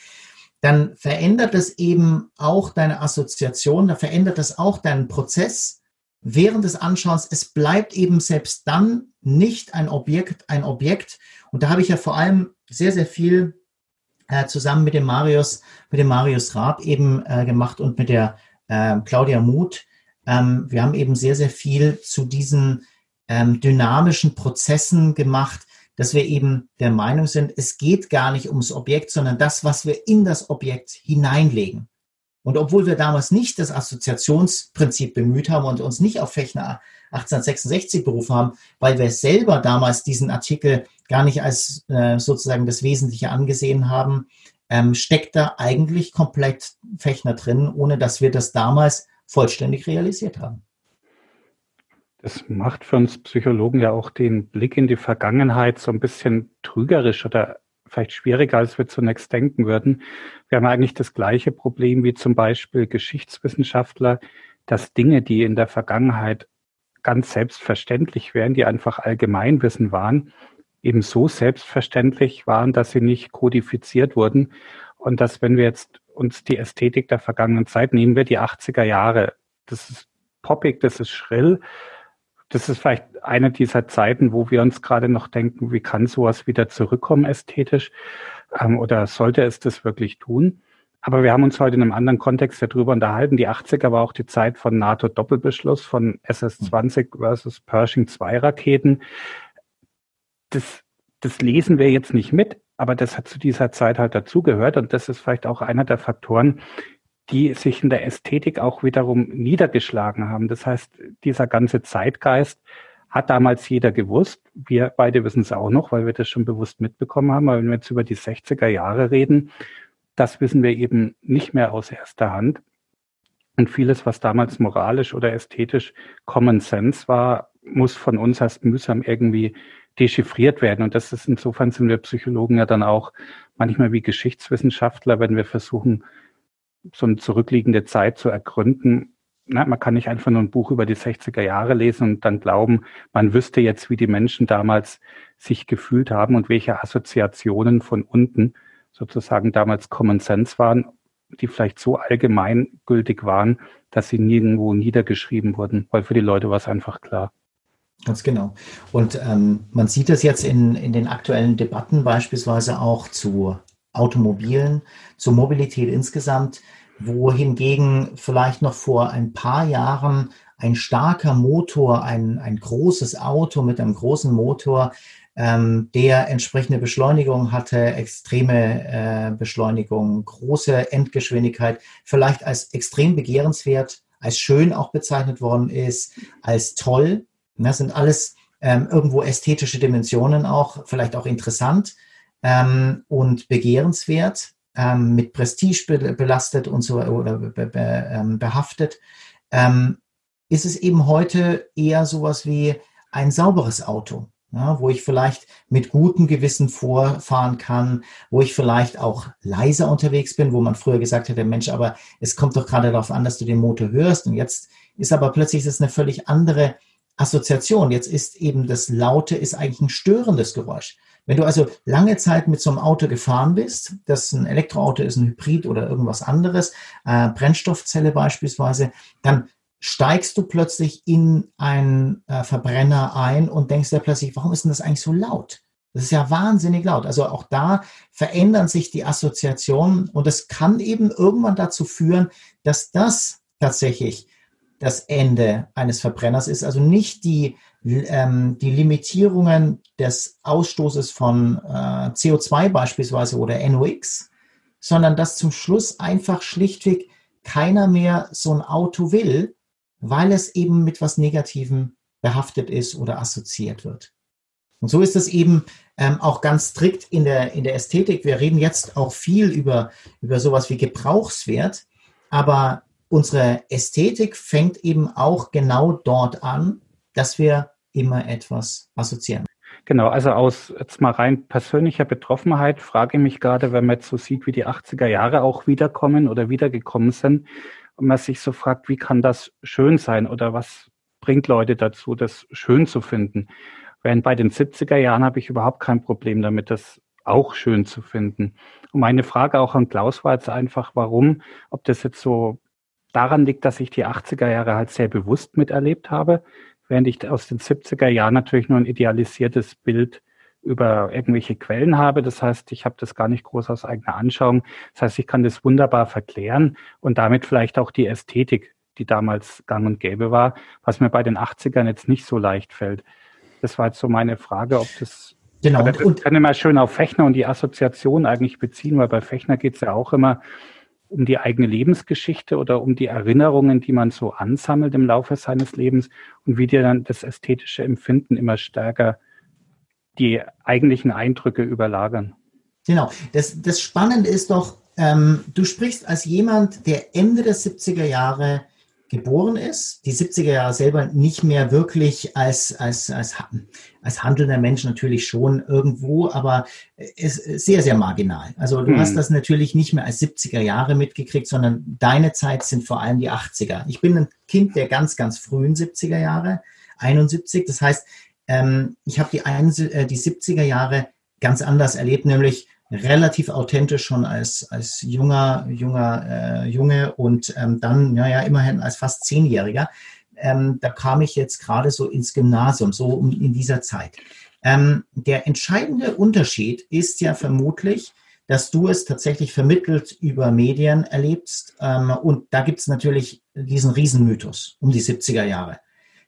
dann verändert das eben auch deine Assoziation, da verändert das auch deinen Prozess während des Anschauens, es bleibt eben selbst dann nicht ein Objekt, ein Objekt. Und da habe ich ja vor allem sehr, sehr viel äh, zusammen mit dem Marius, mit dem Marius Raab eben äh, gemacht und mit der äh, Claudia Muth. Ähm, wir haben eben sehr, sehr viel zu diesen ähm, dynamischen Prozessen gemacht, dass wir eben der Meinung sind, es geht gar nicht ums Objekt, sondern das, was wir in das Objekt hineinlegen. Und obwohl wir damals nicht das Assoziationsprinzip bemüht haben und uns nicht auf Fechner 1866 berufen haben, weil wir selber damals diesen Artikel gar nicht als äh, sozusagen das Wesentliche angesehen haben, ähm, steckt da eigentlich komplett Fechner drin, ohne dass wir das damals vollständig realisiert haben. Das macht für uns Psychologen ja auch den Blick in die Vergangenheit so ein bisschen trügerisch oder vielleicht schwieriger, als wir zunächst denken würden. Wir haben eigentlich das gleiche Problem wie zum Beispiel Geschichtswissenschaftler, dass Dinge, die in der Vergangenheit ganz selbstverständlich wären, die einfach Allgemeinwissen waren, eben so selbstverständlich waren, dass sie nicht kodifiziert wurden. Und dass, wenn wir jetzt uns die Ästhetik der vergangenen Zeit nehmen, wir die 80er Jahre. Das ist poppig, das ist schrill, das ist vielleicht eine dieser Zeiten, wo wir uns gerade noch denken, wie kann sowas wieder zurückkommen ästhetisch ähm, oder sollte es das wirklich tun? Aber wir haben uns heute in einem anderen Kontext darüber unterhalten. Die 80er war auch die Zeit von NATO-Doppelbeschluss von SS-20 versus Pershing-2-Raketen. Das, das lesen wir jetzt nicht mit, aber das hat zu dieser Zeit halt dazugehört und das ist vielleicht auch einer der Faktoren, die sich in der Ästhetik auch wiederum niedergeschlagen haben. Das heißt, dieser ganze Zeitgeist hat damals jeder gewusst. Wir beide wissen es auch noch, weil wir das schon bewusst mitbekommen haben. Aber wenn wir jetzt über die 60er Jahre reden, das wissen wir eben nicht mehr aus erster Hand. Und vieles, was damals moralisch oder ästhetisch Common Sense war, muss von uns erst mühsam irgendwie dechiffriert werden. Und das ist insofern sind wir Psychologen ja dann auch manchmal wie Geschichtswissenschaftler, wenn wir versuchen, so eine zurückliegende Zeit zu ergründen. Na, man kann nicht einfach nur ein Buch über die 60er Jahre lesen und dann glauben, man wüsste jetzt, wie die Menschen damals sich gefühlt haben und welche Assoziationen von unten sozusagen damals Common Sense waren, die vielleicht so allgemeingültig waren, dass sie nirgendwo niedergeschrieben wurden, weil für die Leute war es einfach klar. Ganz genau. Und ähm, man sieht das jetzt in, in den aktuellen Debatten beispielsweise auch zu Automobilen, zur Mobilität insgesamt, wohingegen vielleicht noch vor ein paar Jahren ein starker Motor, ein, ein großes Auto mit einem großen Motor, ähm, der entsprechende Beschleunigung hatte, extreme äh, Beschleunigung, große Endgeschwindigkeit, vielleicht als extrem begehrenswert, als schön auch bezeichnet worden ist, als toll. Das sind alles ähm, irgendwo ästhetische Dimensionen auch, vielleicht auch interessant ähm, und begehrenswert, ähm, mit Prestige be belastet und so oder be be ähm, behaftet, ähm, ist es eben heute eher sowas wie ein sauberes Auto. Ja, wo ich vielleicht mit gutem Gewissen vorfahren kann, wo ich vielleicht auch leiser unterwegs bin, wo man früher gesagt hätte, Mensch, aber es kommt doch gerade darauf an, dass du den Motor hörst. Und jetzt ist aber plötzlich das eine völlig andere Assoziation. Jetzt ist eben das Laute ist eigentlich ein störendes Geräusch. Wenn du also lange Zeit mit so einem Auto gefahren bist, das ein Elektroauto ist, ein Hybrid oder irgendwas anderes, äh, Brennstoffzelle beispielsweise, dann steigst du plötzlich in einen äh, Verbrenner ein und denkst dir plötzlich, warum ist denn das eigentlich so laut? Das ist ja wahnsinnig laut. Also auch da verändern sich die Assoziationen und es kann eben irgendwann dazu führen, dass das tatsächlich das Ende eines Verbrenners ist. Also nicht die ähm, die Limitierungen des Ausstoßes von äh, CO2 beispielsweise oder NOx, sondern dass zum Schluss einfach schlichtweg keiner mehr so ein Auto will, weil es eben mit was Negativem behaftet ist oder assoziiert wird. Und so ist es eben ähm, auch ganz strikt in der, in der Ästhetik. Wir reden jetzt auch viel über, über sowas wie Gebrauchswert, aber unsere Ästhetik fängt eben auch genau dort an, dass wir immer etwas assoziieren. Genau, also aus jetzt mal rein persönlicher Betroffenheit frage ich mich gerade, wenn man jetzt so sieht, wie die 80er Jahre auch wiederkommen oder wiedergekommen sind, und man sich so fragt, wie kann das schön sein oder was bringt Leute dazu, das schön zu finden? Während bei den 70er Jahren habe ich überhaupt kein Problem damit, das auch schön zu finden. Und meine Frage auch an Klaus war jetzt einfach, warum, ob das jetzt so daran liegt, dass ich die 80er Jahre halt sehr bewusst miterlebt habe, während ich aus den 70er Jahren natürlich nur ein idealisiertes Bild über irgendwelche Quellen habe. Das heißt, ich habe das gar nicht groß aus eigener Anschauung. Das heißt, ich kann das wunderbar verklären und damit vielleicht auch die Ästhetik, die damals gang und gäbe war, was mir bei den 80ern jetzt nicht so leicht fällt. Das war jetzt so meine Frage, ob das Genau. Das und, kann immer schön auf Fechner und die Assoziation eigentlich beziehen, weil bei Fechner geht es ja auch immer um die eigene Lebensgeschichte oder um die Erinnerungen, die man so ansammelt im Laufe seines Lebens und wie dir dann das ästhetische Empfinden immer stärker die eigentlichen Eindrücke überlagern. Genau. Das, das Spannende ist doch, ähm, du sprichst als jemand, der Ende der 70er Jahre geboren ist, die 70er Jahre selber nicht mehr wirklich als, als, als, als handelnder Mensch natürlich schon irgendwo, aber ist sehr, sehr marginal. Also du hm. hast das natürlich nicht mehr als 70er Jahre mitgekriegt, sondern deine Zeit sind vor allem die 80er. Ich bin ein Kind der ganz, ganz frühen 70er Jahre, 71. Das heißt, ähm, ich habe die, äh, die 70er Jahre ganz anders erlebt, nämlich relativ authentisch schon als, als junger, junger äh, Junge und ähm, dann, naja, immerhin als fast Zehnjähriger. Ähm, da kam ich jetzt gerade so ins Gymnasium, so in dieser Zeit. Ähm, der entscheidende Unterschied ist ja vermutlich, dass du es tatsächlich vermittelt über Medien erlebst. Ähm, und da gibt es natürlich diesen Riesenmythos um die 70er Jahre.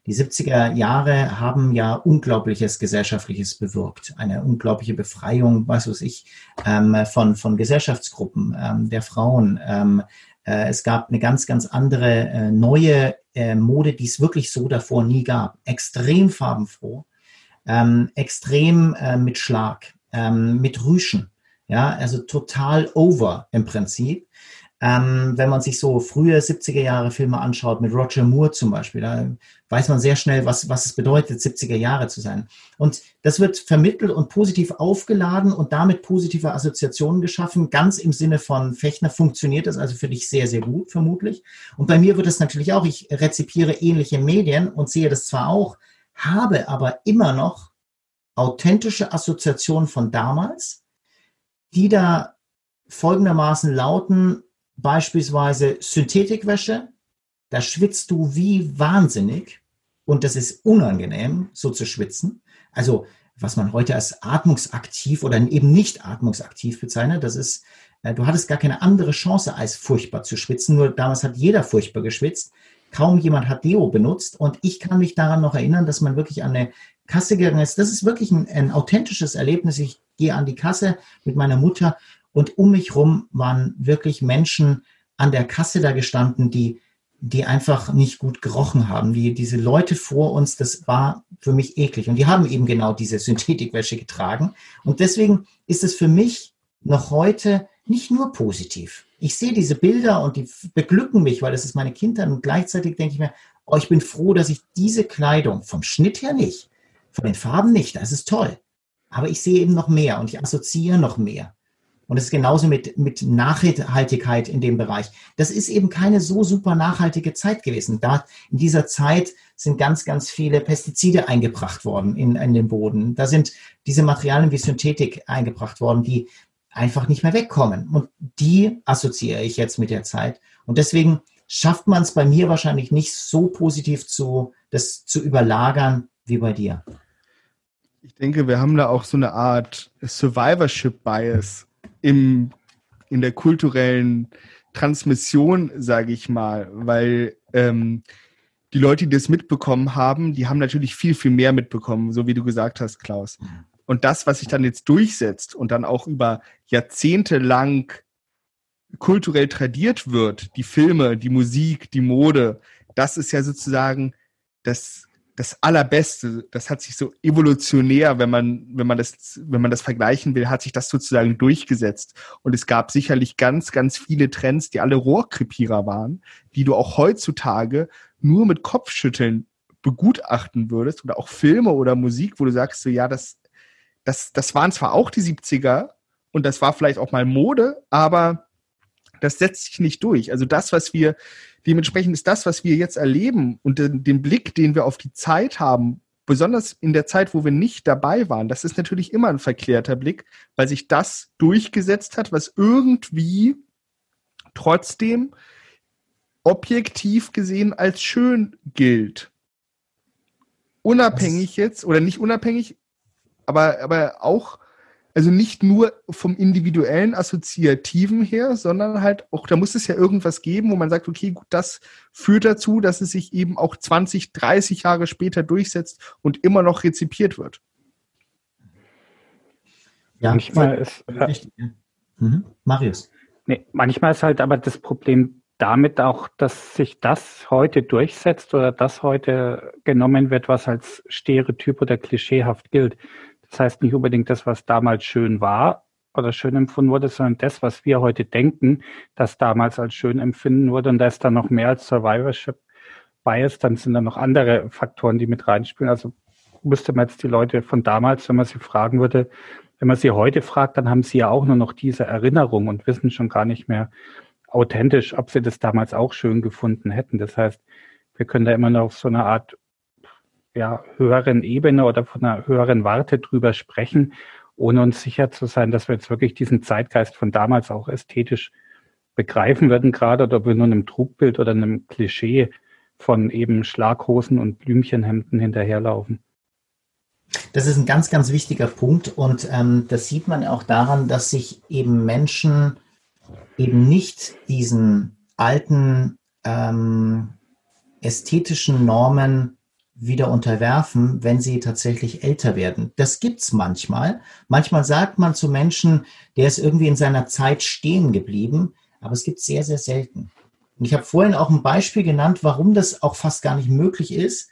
Die 70er Jahre haben ja Unglaubliches Gesellschaftliches bewirkt. Eine unglaubliche Befreiung, was weiß ich, ähm, von, von Gesellschaftsgruppen ähm, der Frauen. Ähm, äh, es gab eine ganz, ganz andere äh, neue äh, Mode, die es wirklich so davor nie gab. Extrem farbenfroh, ähm, extrem äh, mit Schlag, ähm, mit Rüschen. Ja, also total over im Prinzip. Ähm, wenn man sich so frühe 70er Jahre Filme anschaut, mit Roger Moore zum Beispiel, da weiß man sehr schnell, was, was es bedeutet, 70er Jahre zu sein. Und das wird vermittelt und positiv aufgeladen und damit positive Assoziationen geschaffen. Ganz im Sinne von Fechner funktioniert das also für dich sehr, sehr gut, vermutlich. Und bei mir wird es natürlich auch, ich rezipiere ähnliche Medien und sehe das zwar auch, habe aber immer noch authentische Assoziationen von damals, die da folgendermaßen lauten, beispielsweise Synthetikwäsche, da schwitzt du wie wahnsinnig und das ist unangenehm, so zu schwitzen. Also was man heute als atmungsaktiv oder eben nicht atmungsaktiv bezeichnet, das ist, äh, du hattest gar keine andere Chance als furchtbar zu schwitzen, nur damals hat jeder furchtbar geschwitzt. Kaum jemand hat Deo benutzt und ich kann mich daran noch erinnern, dass man wirklich an eine Kasse gegangen ist. Das ist wirklich ein, ein authentisches Erlebnis. Ich gehe an die Kasse mit meiner Mutter und um mich rum waren wirklich Menschen an der Kasse da gestanden, die, die einfach nicht gut gerochen haben. Die, diese Leute vor uns, das war für mich eklig. Und die haben eben genau diese Synthetikwäsche getragen. Und deswegen ist es für mich noch heute nicht nur positiv. Ich sehe diese Bilder und die beglücken mich, weil das ist meine Kindheit. Und gleichzeitig denke ich mir, oh, ich bin froh, dass ich diese Kleidung vom Schnitt her nicht, von den Farben nicht, das ist toll. Aber ich sehe eben noch mehr und ich assoziiere noch mehr. Und es ist genauso mit, mit Nachhaltigkeit in dem Bereich. Das ist eben keine so super nachhaltige Zeit gewesen. Da, in dieser Zeit sind ganz, ganz viele Pestizide eingebracht worden in, in den Boden. Da sind diese Materialien wie Synthetik eingebracht worden, die einfach nicht mehr wegkommen. Und die assoziiere ich jetzt mit der Zeit. Und deswegen schafft man es bei mir wahrscheinlich nicht so positiv zu, das zu überlagern wie bei dir. Ich denke, wir haben da auch so eine Art Survivorship-Bias im, in der kulturellen Transmission, sage ich mal, weil ähm, die Leute, die das mitbekommen haben, die haben natürlich viel, viel mehr mitbekommen, so wie du gesagt hast, Klaus. Mhm. Und das, was sich dann jetzt durchsetzt und dann auch über Jahrzehnte lang kulturell tradiert wird, die Filme, die Musik, die Mode, das ist ja sozusagen das, das Allerbeste. Das hat sich so evolutionär, wenn man, wenn man das, wenn man das vergleichen will, hat sich das sozusagen durchgesetzt. Und es gab sicherlich ganz, ganz viele Trends, die alle Rohrkrepierer waren, die du auch heutzutage nur mit Kopfschütteln begutachten würdest oder auch Filme oder Musik, wo du sagst so, ja, das, das, das waren zwar auch die 70er und das war vielleicht auch mal Mode, aber das setzt sich nicht durch. Also das, was wir, dementsprechend ist das, was wir jetzt erleben und den, den Blick, den wir auf die Zeit haben, besonders in der Zeit, wo wir nicht dabei waren, das ist natürlich immer ein verklärter Blick, weil sich das durchgesetzt hat, was irgendwie trotzdem objektiv gesehen als schön gilt. Unabhängig jetzt, oder nicht unabhängig, aber, aber auch also nicht nur vom individuellen Assoziativen her, sondern halt auch, da muss es ja irgendwas geben, wo man sagt, okay, gut, das führt dazu, dass es sich eben auch 20, 30 Jahre später durchsetzt und immer noch rezipiert wird. Ja, manchmal ist. Äh, mhm. Marius. Nee, manchmal ist halt aber das Problem damit auch, dass sich das heute durchsetzt oder das heute genommen wird, was als Stereotyp oder klischeehaft gilt. Das heißt nicht unbedingt das, was damals schön war oder schön empfunden wurde, sondern das, was wir heute denken, das damals als schön empfinden wurde. Und da ist dann noch mehr als Survivorship Bias, dann sind da noch andere Faktoren, die mit reinspielen. Also müsste man jetzt die Leute von damals, wenn man sie fragen würde, wenn man sie heute fragt, dann haben sie ja auch nur noch diese Erinnerung und wissen schon gar nicht mehr authentisch, ob sie das damals auch schön gefunden hätten. Das heißt, wir können da immer noch so eine Art ja, höheren Ebene oder von einer höheren Warte drüber sprechen, ohne uns sicher zu sein, dass wir jetzt wirklich diesen Zeitgeist von damals auch ästhetisch begreifen würden, gerade oder ob wir nur einem Trugbild oder einem Klischee von eben Schlaghosen und Blümchenhemden hinterherlaufen. Das ist ein ganz, ganz wichtiger Punkt und ähm, das sieht man auch daran, dass sich eben Menschen eben nicht diesen alten ähm, ästhetischen Normen wieder unterwerfen, wenn sie tatsächlich älter werden. Das gibt's manchmal. Manchmal sagt man zu Menschen, der ist irgendwie in seiner Zeit stehen geblieben, aber es gibt sehr, sehr selten. Und ich habe vorhin auch ein Beispiel genannt, warum das auch fast gar nicht möglich ist,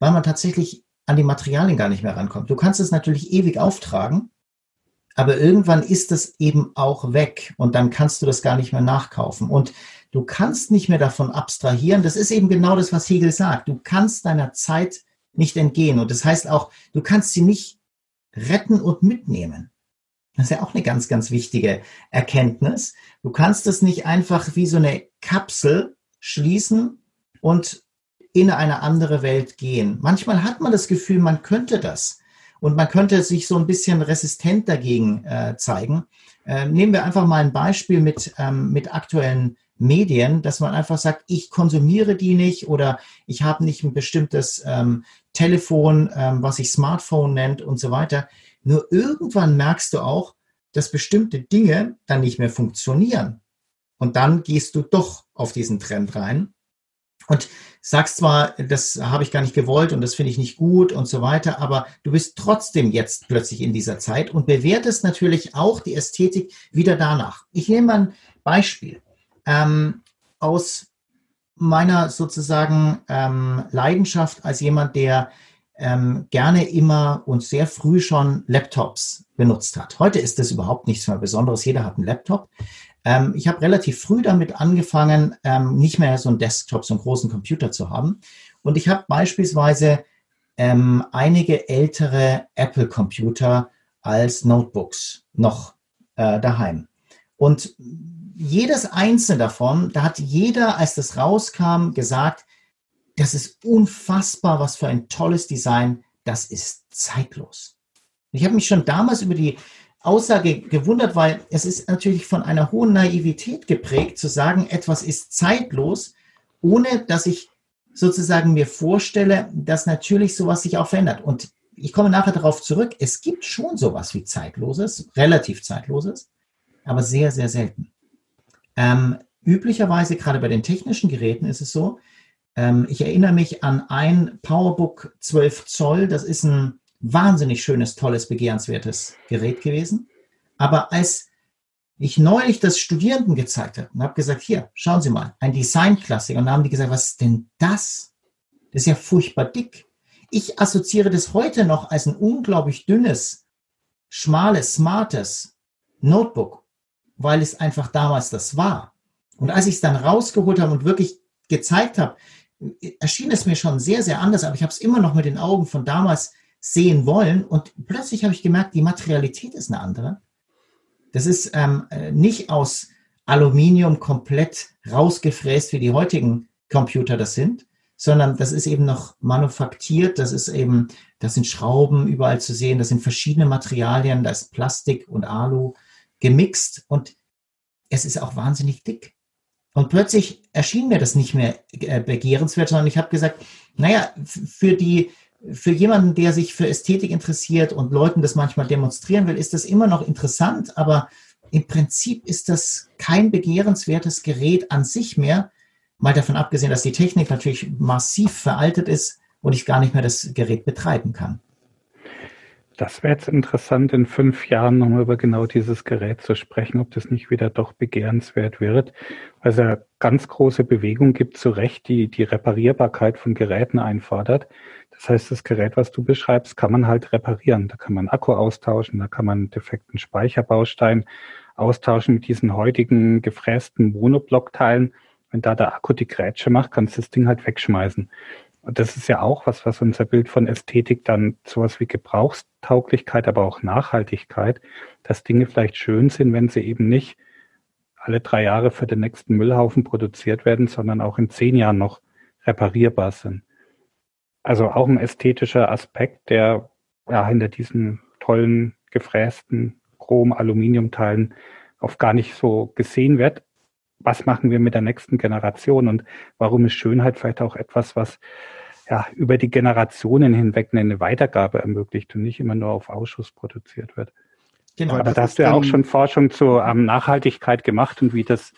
weil man tatsächlich an die Materialien gar nicht mehr rankommt. Du kannst es natürlich ewig auftragen, aber irgendwann ist es eben auch weg und dann kannst du das gar nicht mehr nachkaufen. Und Du kannst nicht mehr davon abstrahieren. Das ist eben genau das, was Hegel sagt. Du kannst deiner Zeit nicht entgehen. Und das heißt auch, du kannst sie nicht retten und mitnehmen. Das ist ja auch eine ganz, ganz wichtige Erkenntnis. Du kannst es nicht einfach wie so eine Kapsel schließen und in eine andere Welt gehen. Manchmal hat man das Gefühl, man könnte das. Und man könnte sich so ein bisschen resistent dagegen äh, zeigen. Äh, nehmen wir einfach mal ein Beispiel mit, ähm, mit aktuellen Medien, dass man einfach sagt, ich konsumiere die nicht oder ich habe nicht ein bestimmtes ähm, Telefon, ähm, was sich Smartphone nennt und so weiter. Nur irgendwann merkst du auch, dass bestimmte Dinge dann nicht mehr funktionieren. Und dann gehst du doch auf diesen Trend rein und sagst zwar, das habe ich gar nicht gewollt und das finde ich nicht gut und so weiter, aber du bist trotzdem jetzt plötzlich in dieser Zeit und bewertest natürlich auch die Ästhetik wieder danach. Ich nehme mal ein Beispiel ähm, aus meiner sozusagen ähm, Leidenschaft als jemand, der ähm, gerne immer und sehr früh schon Laptops benutzt hat. Heute ist das überhaupt nichts mehr Besonderes. Jeder hat einen Laptop. Ähm, ich habe relativ früh damit angefangen, ähm, nicht mehr so einen Desktop, so einen großen Computer zu haben. Und ich habe beispielsweise ähm, einige ältere Apple-Computer als Notebooks noch äh, daheim. Und jedes einzelne davon, da hat jeder, als das rauskam, gesagt, das ist unfassbar, was für ein tolles Design, das ist zeitlos. Ich habe mich schon damals über die Aussage gewundert, weil es ist natürlich von einer hohen Naivität geprägt, zu sagen, etwas ist zeitlos, ohne dass ich sozusagen mir vorstelle, dass natürlich sowas sich auch verändert. Und ich komme nachher darauf zurück, es gibt schon sowas wie Zeitloses, relativ Zeitloses, aber sehr, sehr selten. Ähm, üblicherweise, gerade bei den technischen Geräten, ist es so, Ähm, ich erinnere mich an ein PowerBook 12 Zoll. Das ist ein wahnsinnig schönes, tolles, begehrenswertes Gerät gewesen. Aber als ich neulich das Studierenden gezeigt habe und habe gesagt, hier, schauen Sie mal, ein Design-Klassiker. Und dann haben die gesagt, was ist denn das? Das ist ja furchtbar dick. Ich assoziiere das heute noch als ein unglaublich dünnes, schmales, smartes Notebook, weil es einfach damals das war. Und als ich es dann rausgeholt habe und wirklich gezeigt habe, erschien es mir schon sehr, sehr anders, aber ich habe es immer noch mit den Augen von damals sehen wollen. Und plötzlich habe ich gemerkt, die Materialität ist eine andere. Das ist ähm, äh, nicht aus Aluminium komplett rausgefräst, wie die heutigen Computer das sind, sondern das ist eben noch manufaktiert, das ist eben, das sind Schrauben überall zu sehen, das sind verschiedene Materialien, da ist Plastik und Alu gemixt und es ist auch wahnsinnig dick. Und plötzlich erschien mir das nicht mehr äh, begehrenswert, sondern ich habe gesagt, naja, für die, für jemanden, der sich für Ästhetik interessiert und Leuten das manchmal demonstrieren will, ist das immer noch interessant, aber im Prinzip ist das kein begehrenswertes Gerät an sich mehr, mal davon abgesehen, dass die Technik natürlich massiv veraltet ist und ich gar nicht mehr das Gerät betreiben kann. Das wäre jetzt interessant, in fünf Jahren nochmal über genau dieses Gerät zu sprechen, ob das nicht wieder doch begehrenswert wird, weil es ja ganz große Bewegung gibt, zu Recht, die die Reparierbarkeit von Geräten einfordert. Das heißt, das Gerät, was du beschreibst, kann man halt reparieren. Da kann man Akku austauschen, da kann man defekten Speicherbaustein austauschen mit diesen heutigen gefrästen Monoblock-Teilen. Wenn da der Akku die Grätsche macht, kannst du das Ding halt wegschmeißen. Und das ist ja auch was, was unser Bild von Ästhetik dann sowas wie Gebrauchstauglichkeit, aber auch Nachhaltigkeit, dass Dinge vielleicht schön sind, wenn sie eben nicht alle drei Jahre für den nächsten Müllhaufen produziert werden, sondern auch in zehn Jahren noch reparierbar sind. Also auch ein ästhetischer Aspekt, der ja hinter diesen tollen gefrästen Chrom-Aluminiumteilen oft gar nicht so gesehen wird, was machen wir mit der nächsten Generation und warum ist Schönheit vielleicht auch etwas, was ja über die Generationen hinweg eine Weitergabe ermöglicht und nicht immer nur auf Ausschuss produziert wird. Genau, Aber da hast du ja auch schon Forschung zur ähm, Nachhaltigkeit gemacht und wie das,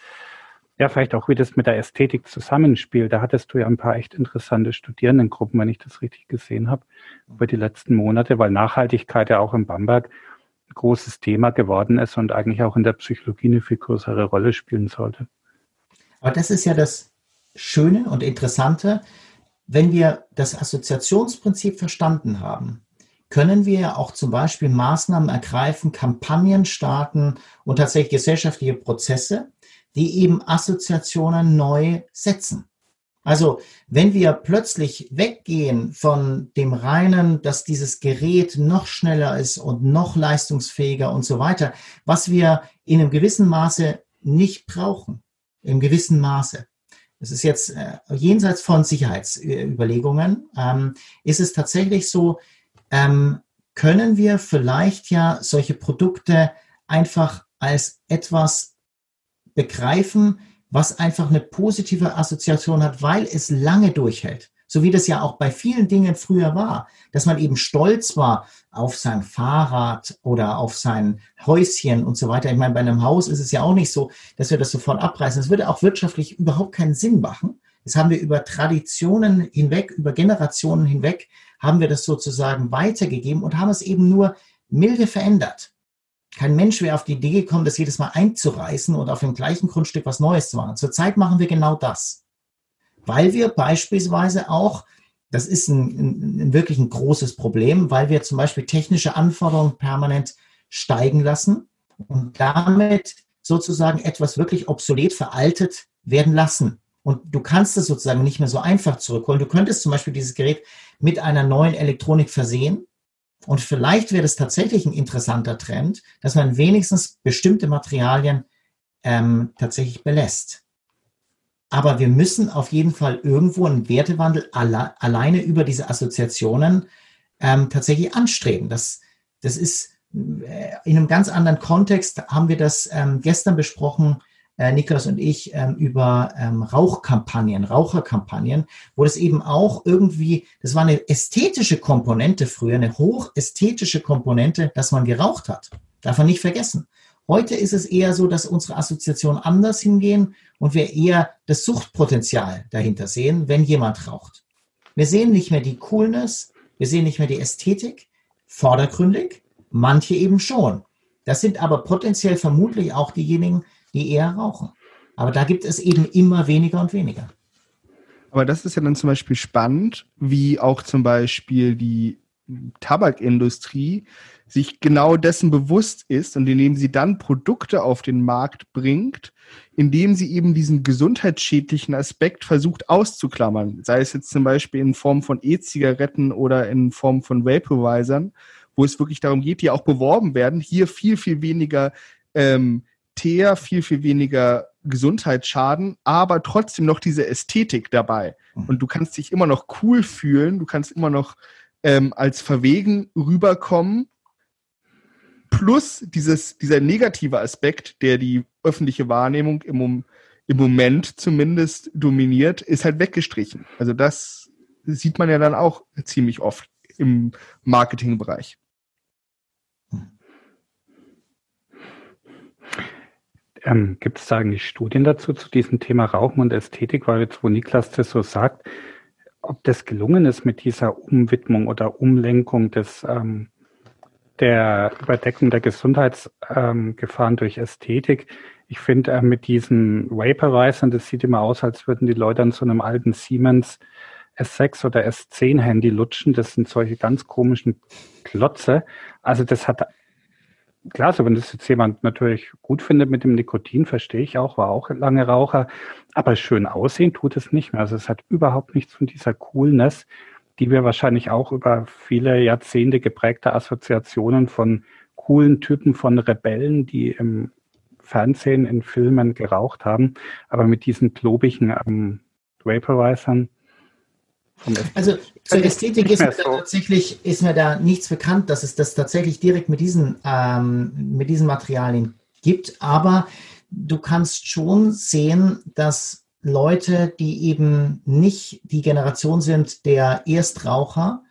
ja, vielleicht auch wie das mit der Ästhetik zusammenspielt. Da hattest du ja ein paar echt interessante Studierendengruppen, wenn ich das richtig gesehen habe, über die letzten Monate, weil Nachhaltigkeit ja auch in Bamberg ein großes Thema geworden ist und eigentlich auch in der Psychologie eine viel größere Rolle spielen sollte. Aber das ist ja das Schöne und Interessante. Wenn wir das Assoziationsprinzip verstanden haben, können wir ja auch zum Beispiel Maßnahmen ergreifen, Kampagnen starten und tatsächlich gesellschaftliche Prozesse, die eben Assoziationen neu setzen. Also wenn wir plötzlich weggehen von dem reinen, dass dieses Gerät noch schneller ist und noch leistungsfähiger und so weiter, was wir in einem gewissen Maße nicht brauchen, im gewissen Maße. Es ist jetzt äh, jenseits von Sicherheitsüberlegungen, ähm, ist es tatsächlich so, ähm, können wir vielleicht ja solche Produkte einfach als etwas begreifen, was einfach eine positive Assoziation hat, weil es lange durchhält so wie das ja auch bei vielen Dingen früher war, dass man eben stolz war auf sein Fahrrad oder auf sein Häuschen und so weiter. Ich meine, bei einem Haus ist es ja auch nicht so, dass wir das sofort abreißen. Das würde auch wirtschaftlich überhaupt keinen Sinn machen. Das haben wir über Traditionen hinweg, über Generationen hinweg, haben wir das sozusagen weitergegeben und haben es eben nur milde verändert. Kein Mensch wäre auf die Idee gekommen, das jedes Mal einzureißen und auf dem gleichen Grundstück was Neues zu machen. Zurzeit machen wir genau das weil wir beispielsweise auch, das ist ein, ein, wirklich ein großes Problem, weil wir zum Beispiel technische Anforderungen permanent steigen lassen und damit sozusagen etwas wirklich obsolet veraltet werden lassen. Und du kannst es sozusagen nicht mehr so einfach zurückholen. Du könntest zum Beispiel dieses Gerät mit einer neuen Elektronik versehen. Und vielleicht wäre es tatsächlich ein interessanter Trend, dass man wenigstens bestimmte Materialien ähm, tatsächlich belässt. Aber wir müssen auf jeden Fall irgendwo einen Wertewandel alle, alleine über diese Assoziationen ähm, tatsächlich anstreben. Das, das ist äh, in einem ganz anderen Kontext, haben wir das ähm, gestern besprochen, äh, Niklas und ich, ähm, über ähm, Rauchkampagnen, Raucherkampagnen, wo das eben auch irgendwie, das war eine ästhetische Komponente früher, eine hochästhetische Komponente, dass man geraucht hat. Darf man nicht vergessen. Heute ist es eher so, dass unsere Assoziationen anders hingehen und wir eher das Suchtpotenzial dahinter sehen, wenn jemand raucht. Wir sehen nicht mehr die Coolness, wir sehen nicht mehr die Ästhetik, vordergründig, manche eben schon. Das sind aber potenziell vermutlich auch diejenigen, die eher rauchen. Aber da gibt es eben immer weniger und weniger. Aber das ist ja dann zum Beispiel spannend, wie auch zum Beispiel die Tabakindustrie sich genau dessen bewusst ist und indem sie dann Produkte auf den Markt bringt, indem sie eben diesen gesundheitsschädlichen Aspekt versucht auszuklammern. Sei es jetzt zum Beispiel in Form von E-Zigaretten oder in Form von Vaporizern, wo es wirklich darum geht, die auch beworben werden, hier viel, viel weniger ähm, Teer, viel, viel weniger Gesundheitsschaden, aber trotzdem noch diese Ästhetik dabei. Mhm. Und du kannst dich immer noch cool fühlen, du kannst immer noch ähm, als verwegen rüberkommen. Plus dieses, dieser negative Aspekt, der die öffentliche Wahrnehmung im, im Moment zumindest dominiert, ist halt weggestrichen. Also das sieht man ja dann auch ziemlich oft im Marketingbereich. Ähm, Gibt es da eigentlich Studien dazu, zu diesem Thema Rauchen und Ästhetik, weil jetzt, wo Niklas das so sagt, ob das gelungen ist mit dieser Umwidmung oder Umlenkung des, ähm, der Überdeckung der Gesundheitsgefahren ähm, durch Ästhetik. Ich finde, äh, mit diesen Vaporizern, das sieht immer aus, als würden die Leute an so einem alten Siemens S6 oder S10 Handy lutschen. Das sind solche ganz komischen Klotze. Also das hat klar, so wenn das jetzt jemand natürlich gut findet mit dem Nikotin, verstehe ich auch, war auch lange Raucher, aber schön aussehen tut es nicht mehr. Also es hat überhaupt nichts von dieser Coolness, die wir wahrscheinlich auch über viele Jahrzehnte geprägte Assoziationen von coolen Typen von Rebellen, die im Fernsehen, in Filmen geraucht haben, aber mit diesen klobigen ähm, Vaporizern also zur Ästhetik ist mir, so. tatsächlich, ist mir da nichts bekannt, dass es das tatsächlich direkt mit diesen, ähm, mit diesen Materialien gibt. Aber du kannst schon sehen, dass Leute, die eben nicht die Generation sind der Erstraucher,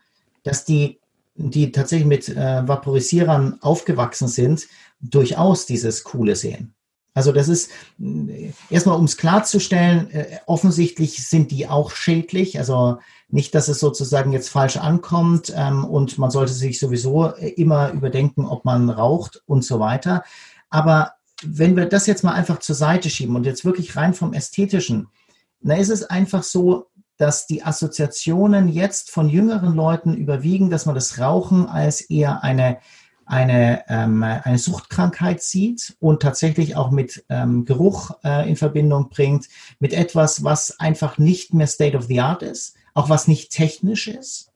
dass die, die tatsächlich mit äh, Vaporisierern aufgewachsen sind, durchaus dieses Coole sehen. Also das ist erstmal, um es klarzustellen, äh, offensichtlich sind die auch schädlich. Also nicht, dass es sozusagen jetzt falsch ankommt ähm, und man sollte sich sowieso äh, immer überdenken, ob man raucht und so weiter. Aber wenn wir das jetzt mal einfach zur Seite schieben und jetzt wirklich rein vom Ästhetischen, dann ist es einfach so, dass die Assoziationen jetzt von jüngeren Leuten überwiegen, dass man das Rauchen als eher eine eine, ähm, eine Suchtkrankheit sieht und tatsächlich auch mit ähm, Geruch äh, in Verbindung bringt, mit etwas, was einfach nicht mehr State of the Art ist, auch was nicht technisch ist.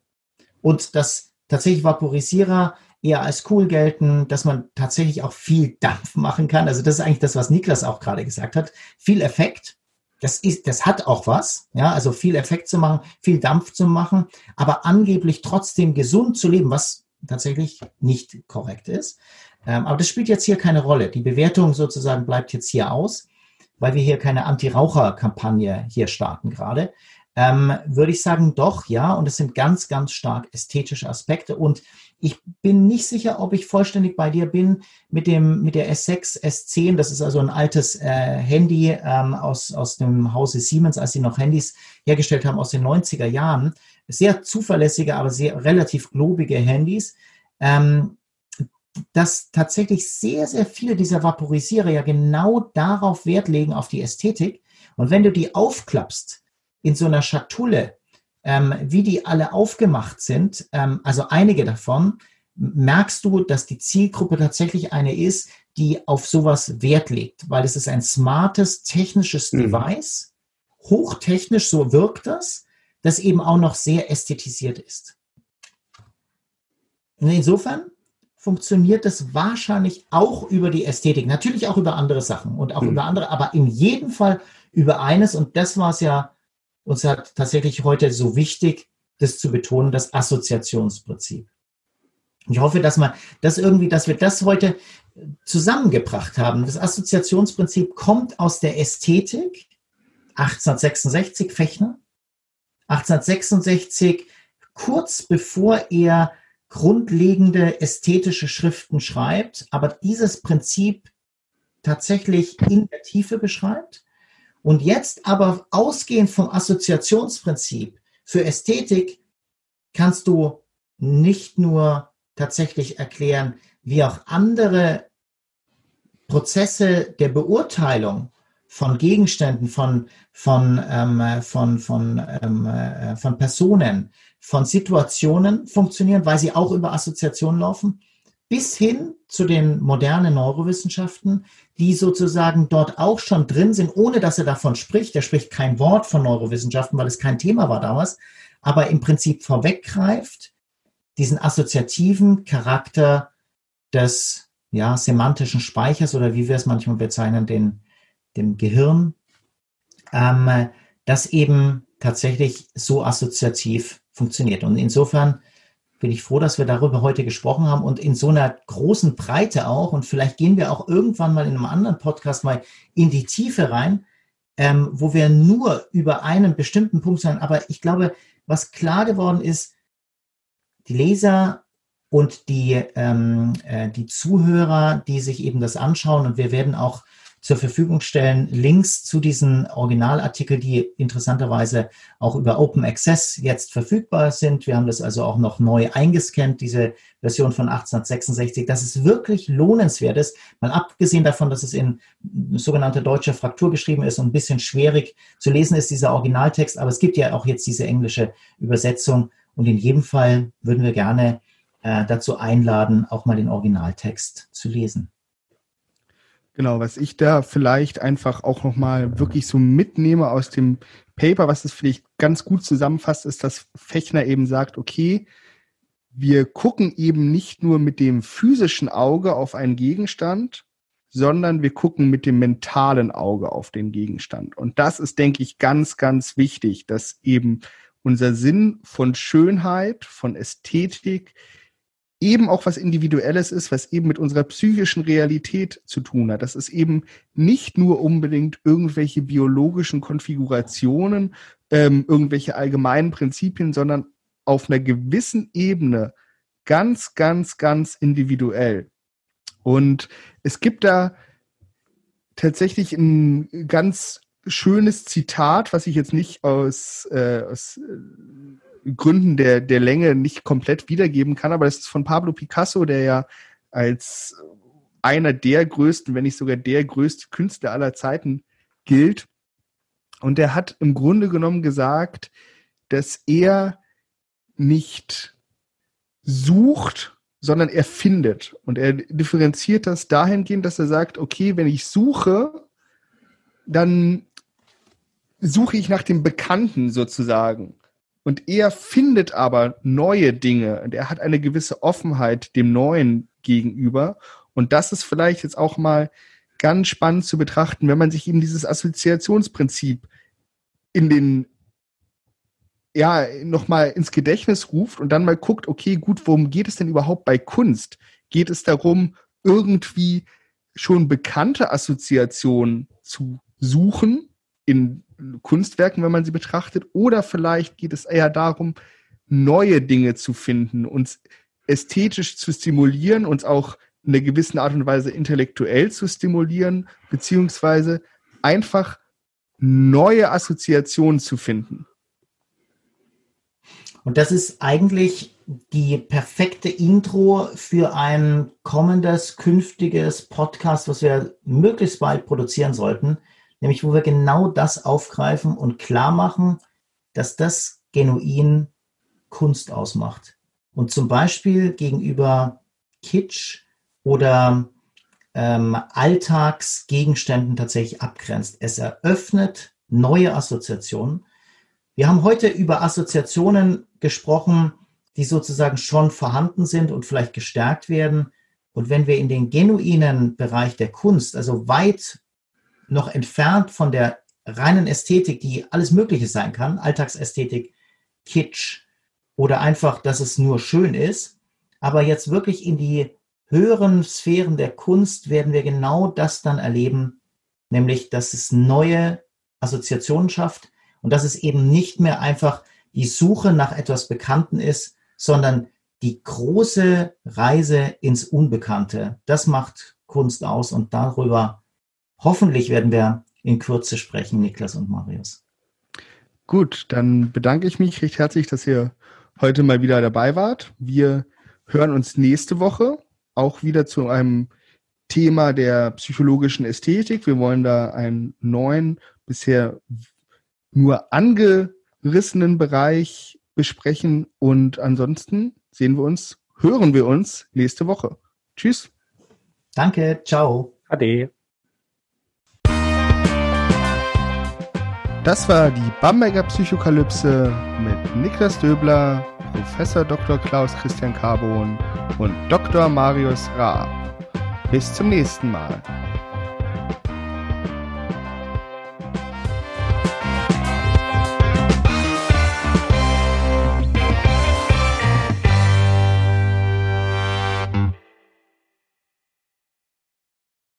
Und dass tatsächlich Vaporisierer eher als cool gelten, dass man tatsächlich auch viel Dampf machen kann. Also das ist eigentlich das, was Niklas auch gerade gesagt hat. Viel Effekt. Das ist, das hat auch was, ja, also viel Effekt zu machen, viel Dampf zu machen, aber angeblich trotzdem gesund zu leben, was tatsächlich nicht korrekt ist. Ähm, aber das spielt jetzt hier keine Rolle. Die Bewertung sozusagen bleibt jetzt hier aus, weil wir hier keine Anti-Raucher-Kampagne hier starten gerade. Ähm, würde ich sagen, doch, ja. Und es sind ganz, ganz stark ästhetische Aspekte. Und ich bin nicht sicher, ob ich vollständig bei dir bin mit dem mit der S6, S10. Das ist also ein altes äh, Handy ähm, aus, aus dem Hause Siemens, als sie noch Handys hergestellt haben aus den 90er Jahren sehr zuverlässige, aber sehr relativ globige Handys, ähm, dass tatsächlich sehr, sehr viele dieser Vaporisierer ja genau darauf Wert legen, auf die Ästhetik. Und wenn du die aufklappst in so einer Schatulle, ähm, wie die alle aufgemacht sind, ähm, also einige davon, merkst du, dass die Zielgruppe tatsächlich eine ist, die auf sowas Wert legt, weil es ist ein smartes, technisches mhm. Device, hochtechnisch, so wirkt das, das eben auch noch sehr ästhetisiert ist. Und insofern funktioniert das wahrscheinlich auch über die Ästhetik, natürlich auch über andere Sachen und auch mhm. über andere, aber in jedem Fall über eines und das war es ja uns hat tatsächlich heute so wichtig, das zu betonen, das Assoziationsprinzip. Ich hoffe, dass man das irgendwie, dass wir das heute zusammengebracht haben. Das Assoziationsprinzip kommt aus der Ästhetik, 1866 Fechner, 1866, kurz bevor er grundlegende ästhetische Schriften schreibt. Aber dieses Prinzip tatsächlich in der Tiefe beschreibt. Und jetzt aber ausgehend vom Assoziationsprinzip für Ästhetik kannst du nicht nur tatsächlich erklären, wie auch andere Prozesse der Beurteilung von Gegenständen, von, von, ähm, von, von, ähm, äh, von Personen, von Situationen funktionieren, weil sie auch über Assoziationen laufen, bis hin zu den modernen Neurowissenschaften, die sozusagen dort auch schon drin sind, ohne dass er davon spricht. Er spricht kein Wort von Neurowissenschaften, weil es kein Thema war damals, aber im Prinzip vorweggreift diesen assoziativen Charakter des ja, semantischen Speichers oder wie wir es manchmal bezeichnen, den, dem Gehirn, ähm, das eben tatsächlich so assoziativ funktioniert. Und insofern bin ich froh, dass wir darüber heute gesprochen haben und in so einer großen Breite auch. Und vielleicht gehen wir auch irgendwann mal in einem anderen Podcast mal in die Tiefe rein, ähm, wo wir nur über einen bestimmten Punkt sein. Aber ich glaube, was klar geworden ist, die Leser und die, ähm, äh, die Zuhörer, die sich eben das anschauen, und wir werden auch zur Verfügung stellen Links zu diesen Originalartikeln, die interessanterweise auch über Open Access jetzt verfügbar sind. Wir haben das also auch noch neu eingescannt, diese Version von 1866. Das ist wirklich lohnenswert ist, mal abgesehen davon, dass es in sogenannter deutscher Fraktur geschrieben ist und ein bisschen schwierig zu lesen ist, dieser Originaltext. Aber es gibt ja auch jetzt diese englische Übersetzung. Und in jedem Fall würden wir gerne äh, dazu einladen, auch mal den Originaltext zu lesen. Genau, was ich da vielleicht einfach auch nochmal wirklich so mitnehme aus dem Paper, was es vielleicht ganz gut zusammenfasst, ist, dass Fechner eben sagt, okay, wir gucken eben nicht nur mit dem physischen Auge auf einen Gegenstand, sondern wir gucken mit dem mentalen Auge auf den Gegenstand. Und das ist, denke ich, ganz, ganz wichtig, dass eben unser Sinn von Schönheit, von Ästhetik eben auch was Individuelles ist, was eben mit unserer psychischen Realität zu tun hat. Das ist eben nicht nur unbedingt irgendwelche biologischen Konfigurationen, ähm, irgendwelche allgemeinen Prinzipien, sondern auf einer gewissen Ebene ganz, ganz, ganz individuell. Und es gibt da tatsächlich ein ganz schönes Zitat, was ich jetzt nicht aus, äh, aus äh, Gründen der, der Länge nicht komplett wiedergeben kann, aber das ist von Pablo Picasso, der ja als einer der größten, wenn nicht sogar der größte Künstler aller Zeiten gilt. Und der hat im Grunde genommen gesagt, dass er nicht sucht, sondern er findet. Und er differenziert das dahingehend, dass er sagt, okay, wenn ich suche, dann suche ich nach dem Bekannten sozusagen. Und er findet aber neue Dinge und er hat eine gewisse Offenheit dem Neuen gegenüber. Und das ist vielleicht jetzt auch mal ganz spannend zu betrachten, wenn man sich eben dieses Assoziationsprinzip in den ja, nochmal ins Gedächtnis ruft und dann mal guckt, okay, gut, worum geht es denn überhaupt bei Kunst? Geht es darum, irgendwie schon bekannte Assoziationen zu suchen in Kunstwerken, wenn man sie betrachtet, oder vielleicht geht es eher darum, neue Dinge zu finden, uns ästhetisch zu stimulieren, uns auch in einer gewissen Art und Weise intellektuell zu stimulieren, beziehungsweise einfach neue Assoziationen zu finden. Und das ist eigentlich die perfekte Intro für ein kommendes, künftiges Podcast, was wir möglichst bald produzieren sollten nämlich wo wir genau das aufgreifen und klar machen, dass das genuin Kunst ausmacht. Und zum Beispiel gegenüber Kitsch oder ähm, Alltagsgegenständen tatsächlich abgrenzt. Es eröffnet neue Assoziationen. Wir haben heute über Assoziationen gesprochen, die sozusagen schon vorhanden sind und vielleicht gestärkt werden. Und wenn wir in den genuinen Bereich der Kunst, also weit noch entfernt von der reinen Ästhetik, die alles Mögliche sein kann, Alltagsästhetik, Kitsch oder einfach, dass es nur schön ist. Aber jetzt wirklich in die höheren Sphären der Kunst werden wir genau das dann erleben, nämlich, dass es neue Assoziationen schafft und dass es eben nicht mehr einfach die Suche nach etwas Bekannten ist, sondern die große Reise ins Unbekannte. Das macht Kunst aus und darüber hoffentlich werden wir in Kürze sprechen, Niklas und Marius. Gut, dann bedanke ich mich recht herzlich, dass ihr heute mal wieder dabei wart. Wir hören uns nächste Woche auch wieder zu einem Thema der psychologischen Ästhetik. Wir wollen da einen neuen, bisher nur angerissenen Bereich besprechen und ansonsten sehen wir uns, hören wir uns nächste Woche. Tschüss. Danke, ciao. Ade. Das war die Bamberger Psychokalypse mit Niklas Döbler, Professor Dr. Klaus Christian Carbon und Dr. Marius Raab. Bis zum nächsten Mal.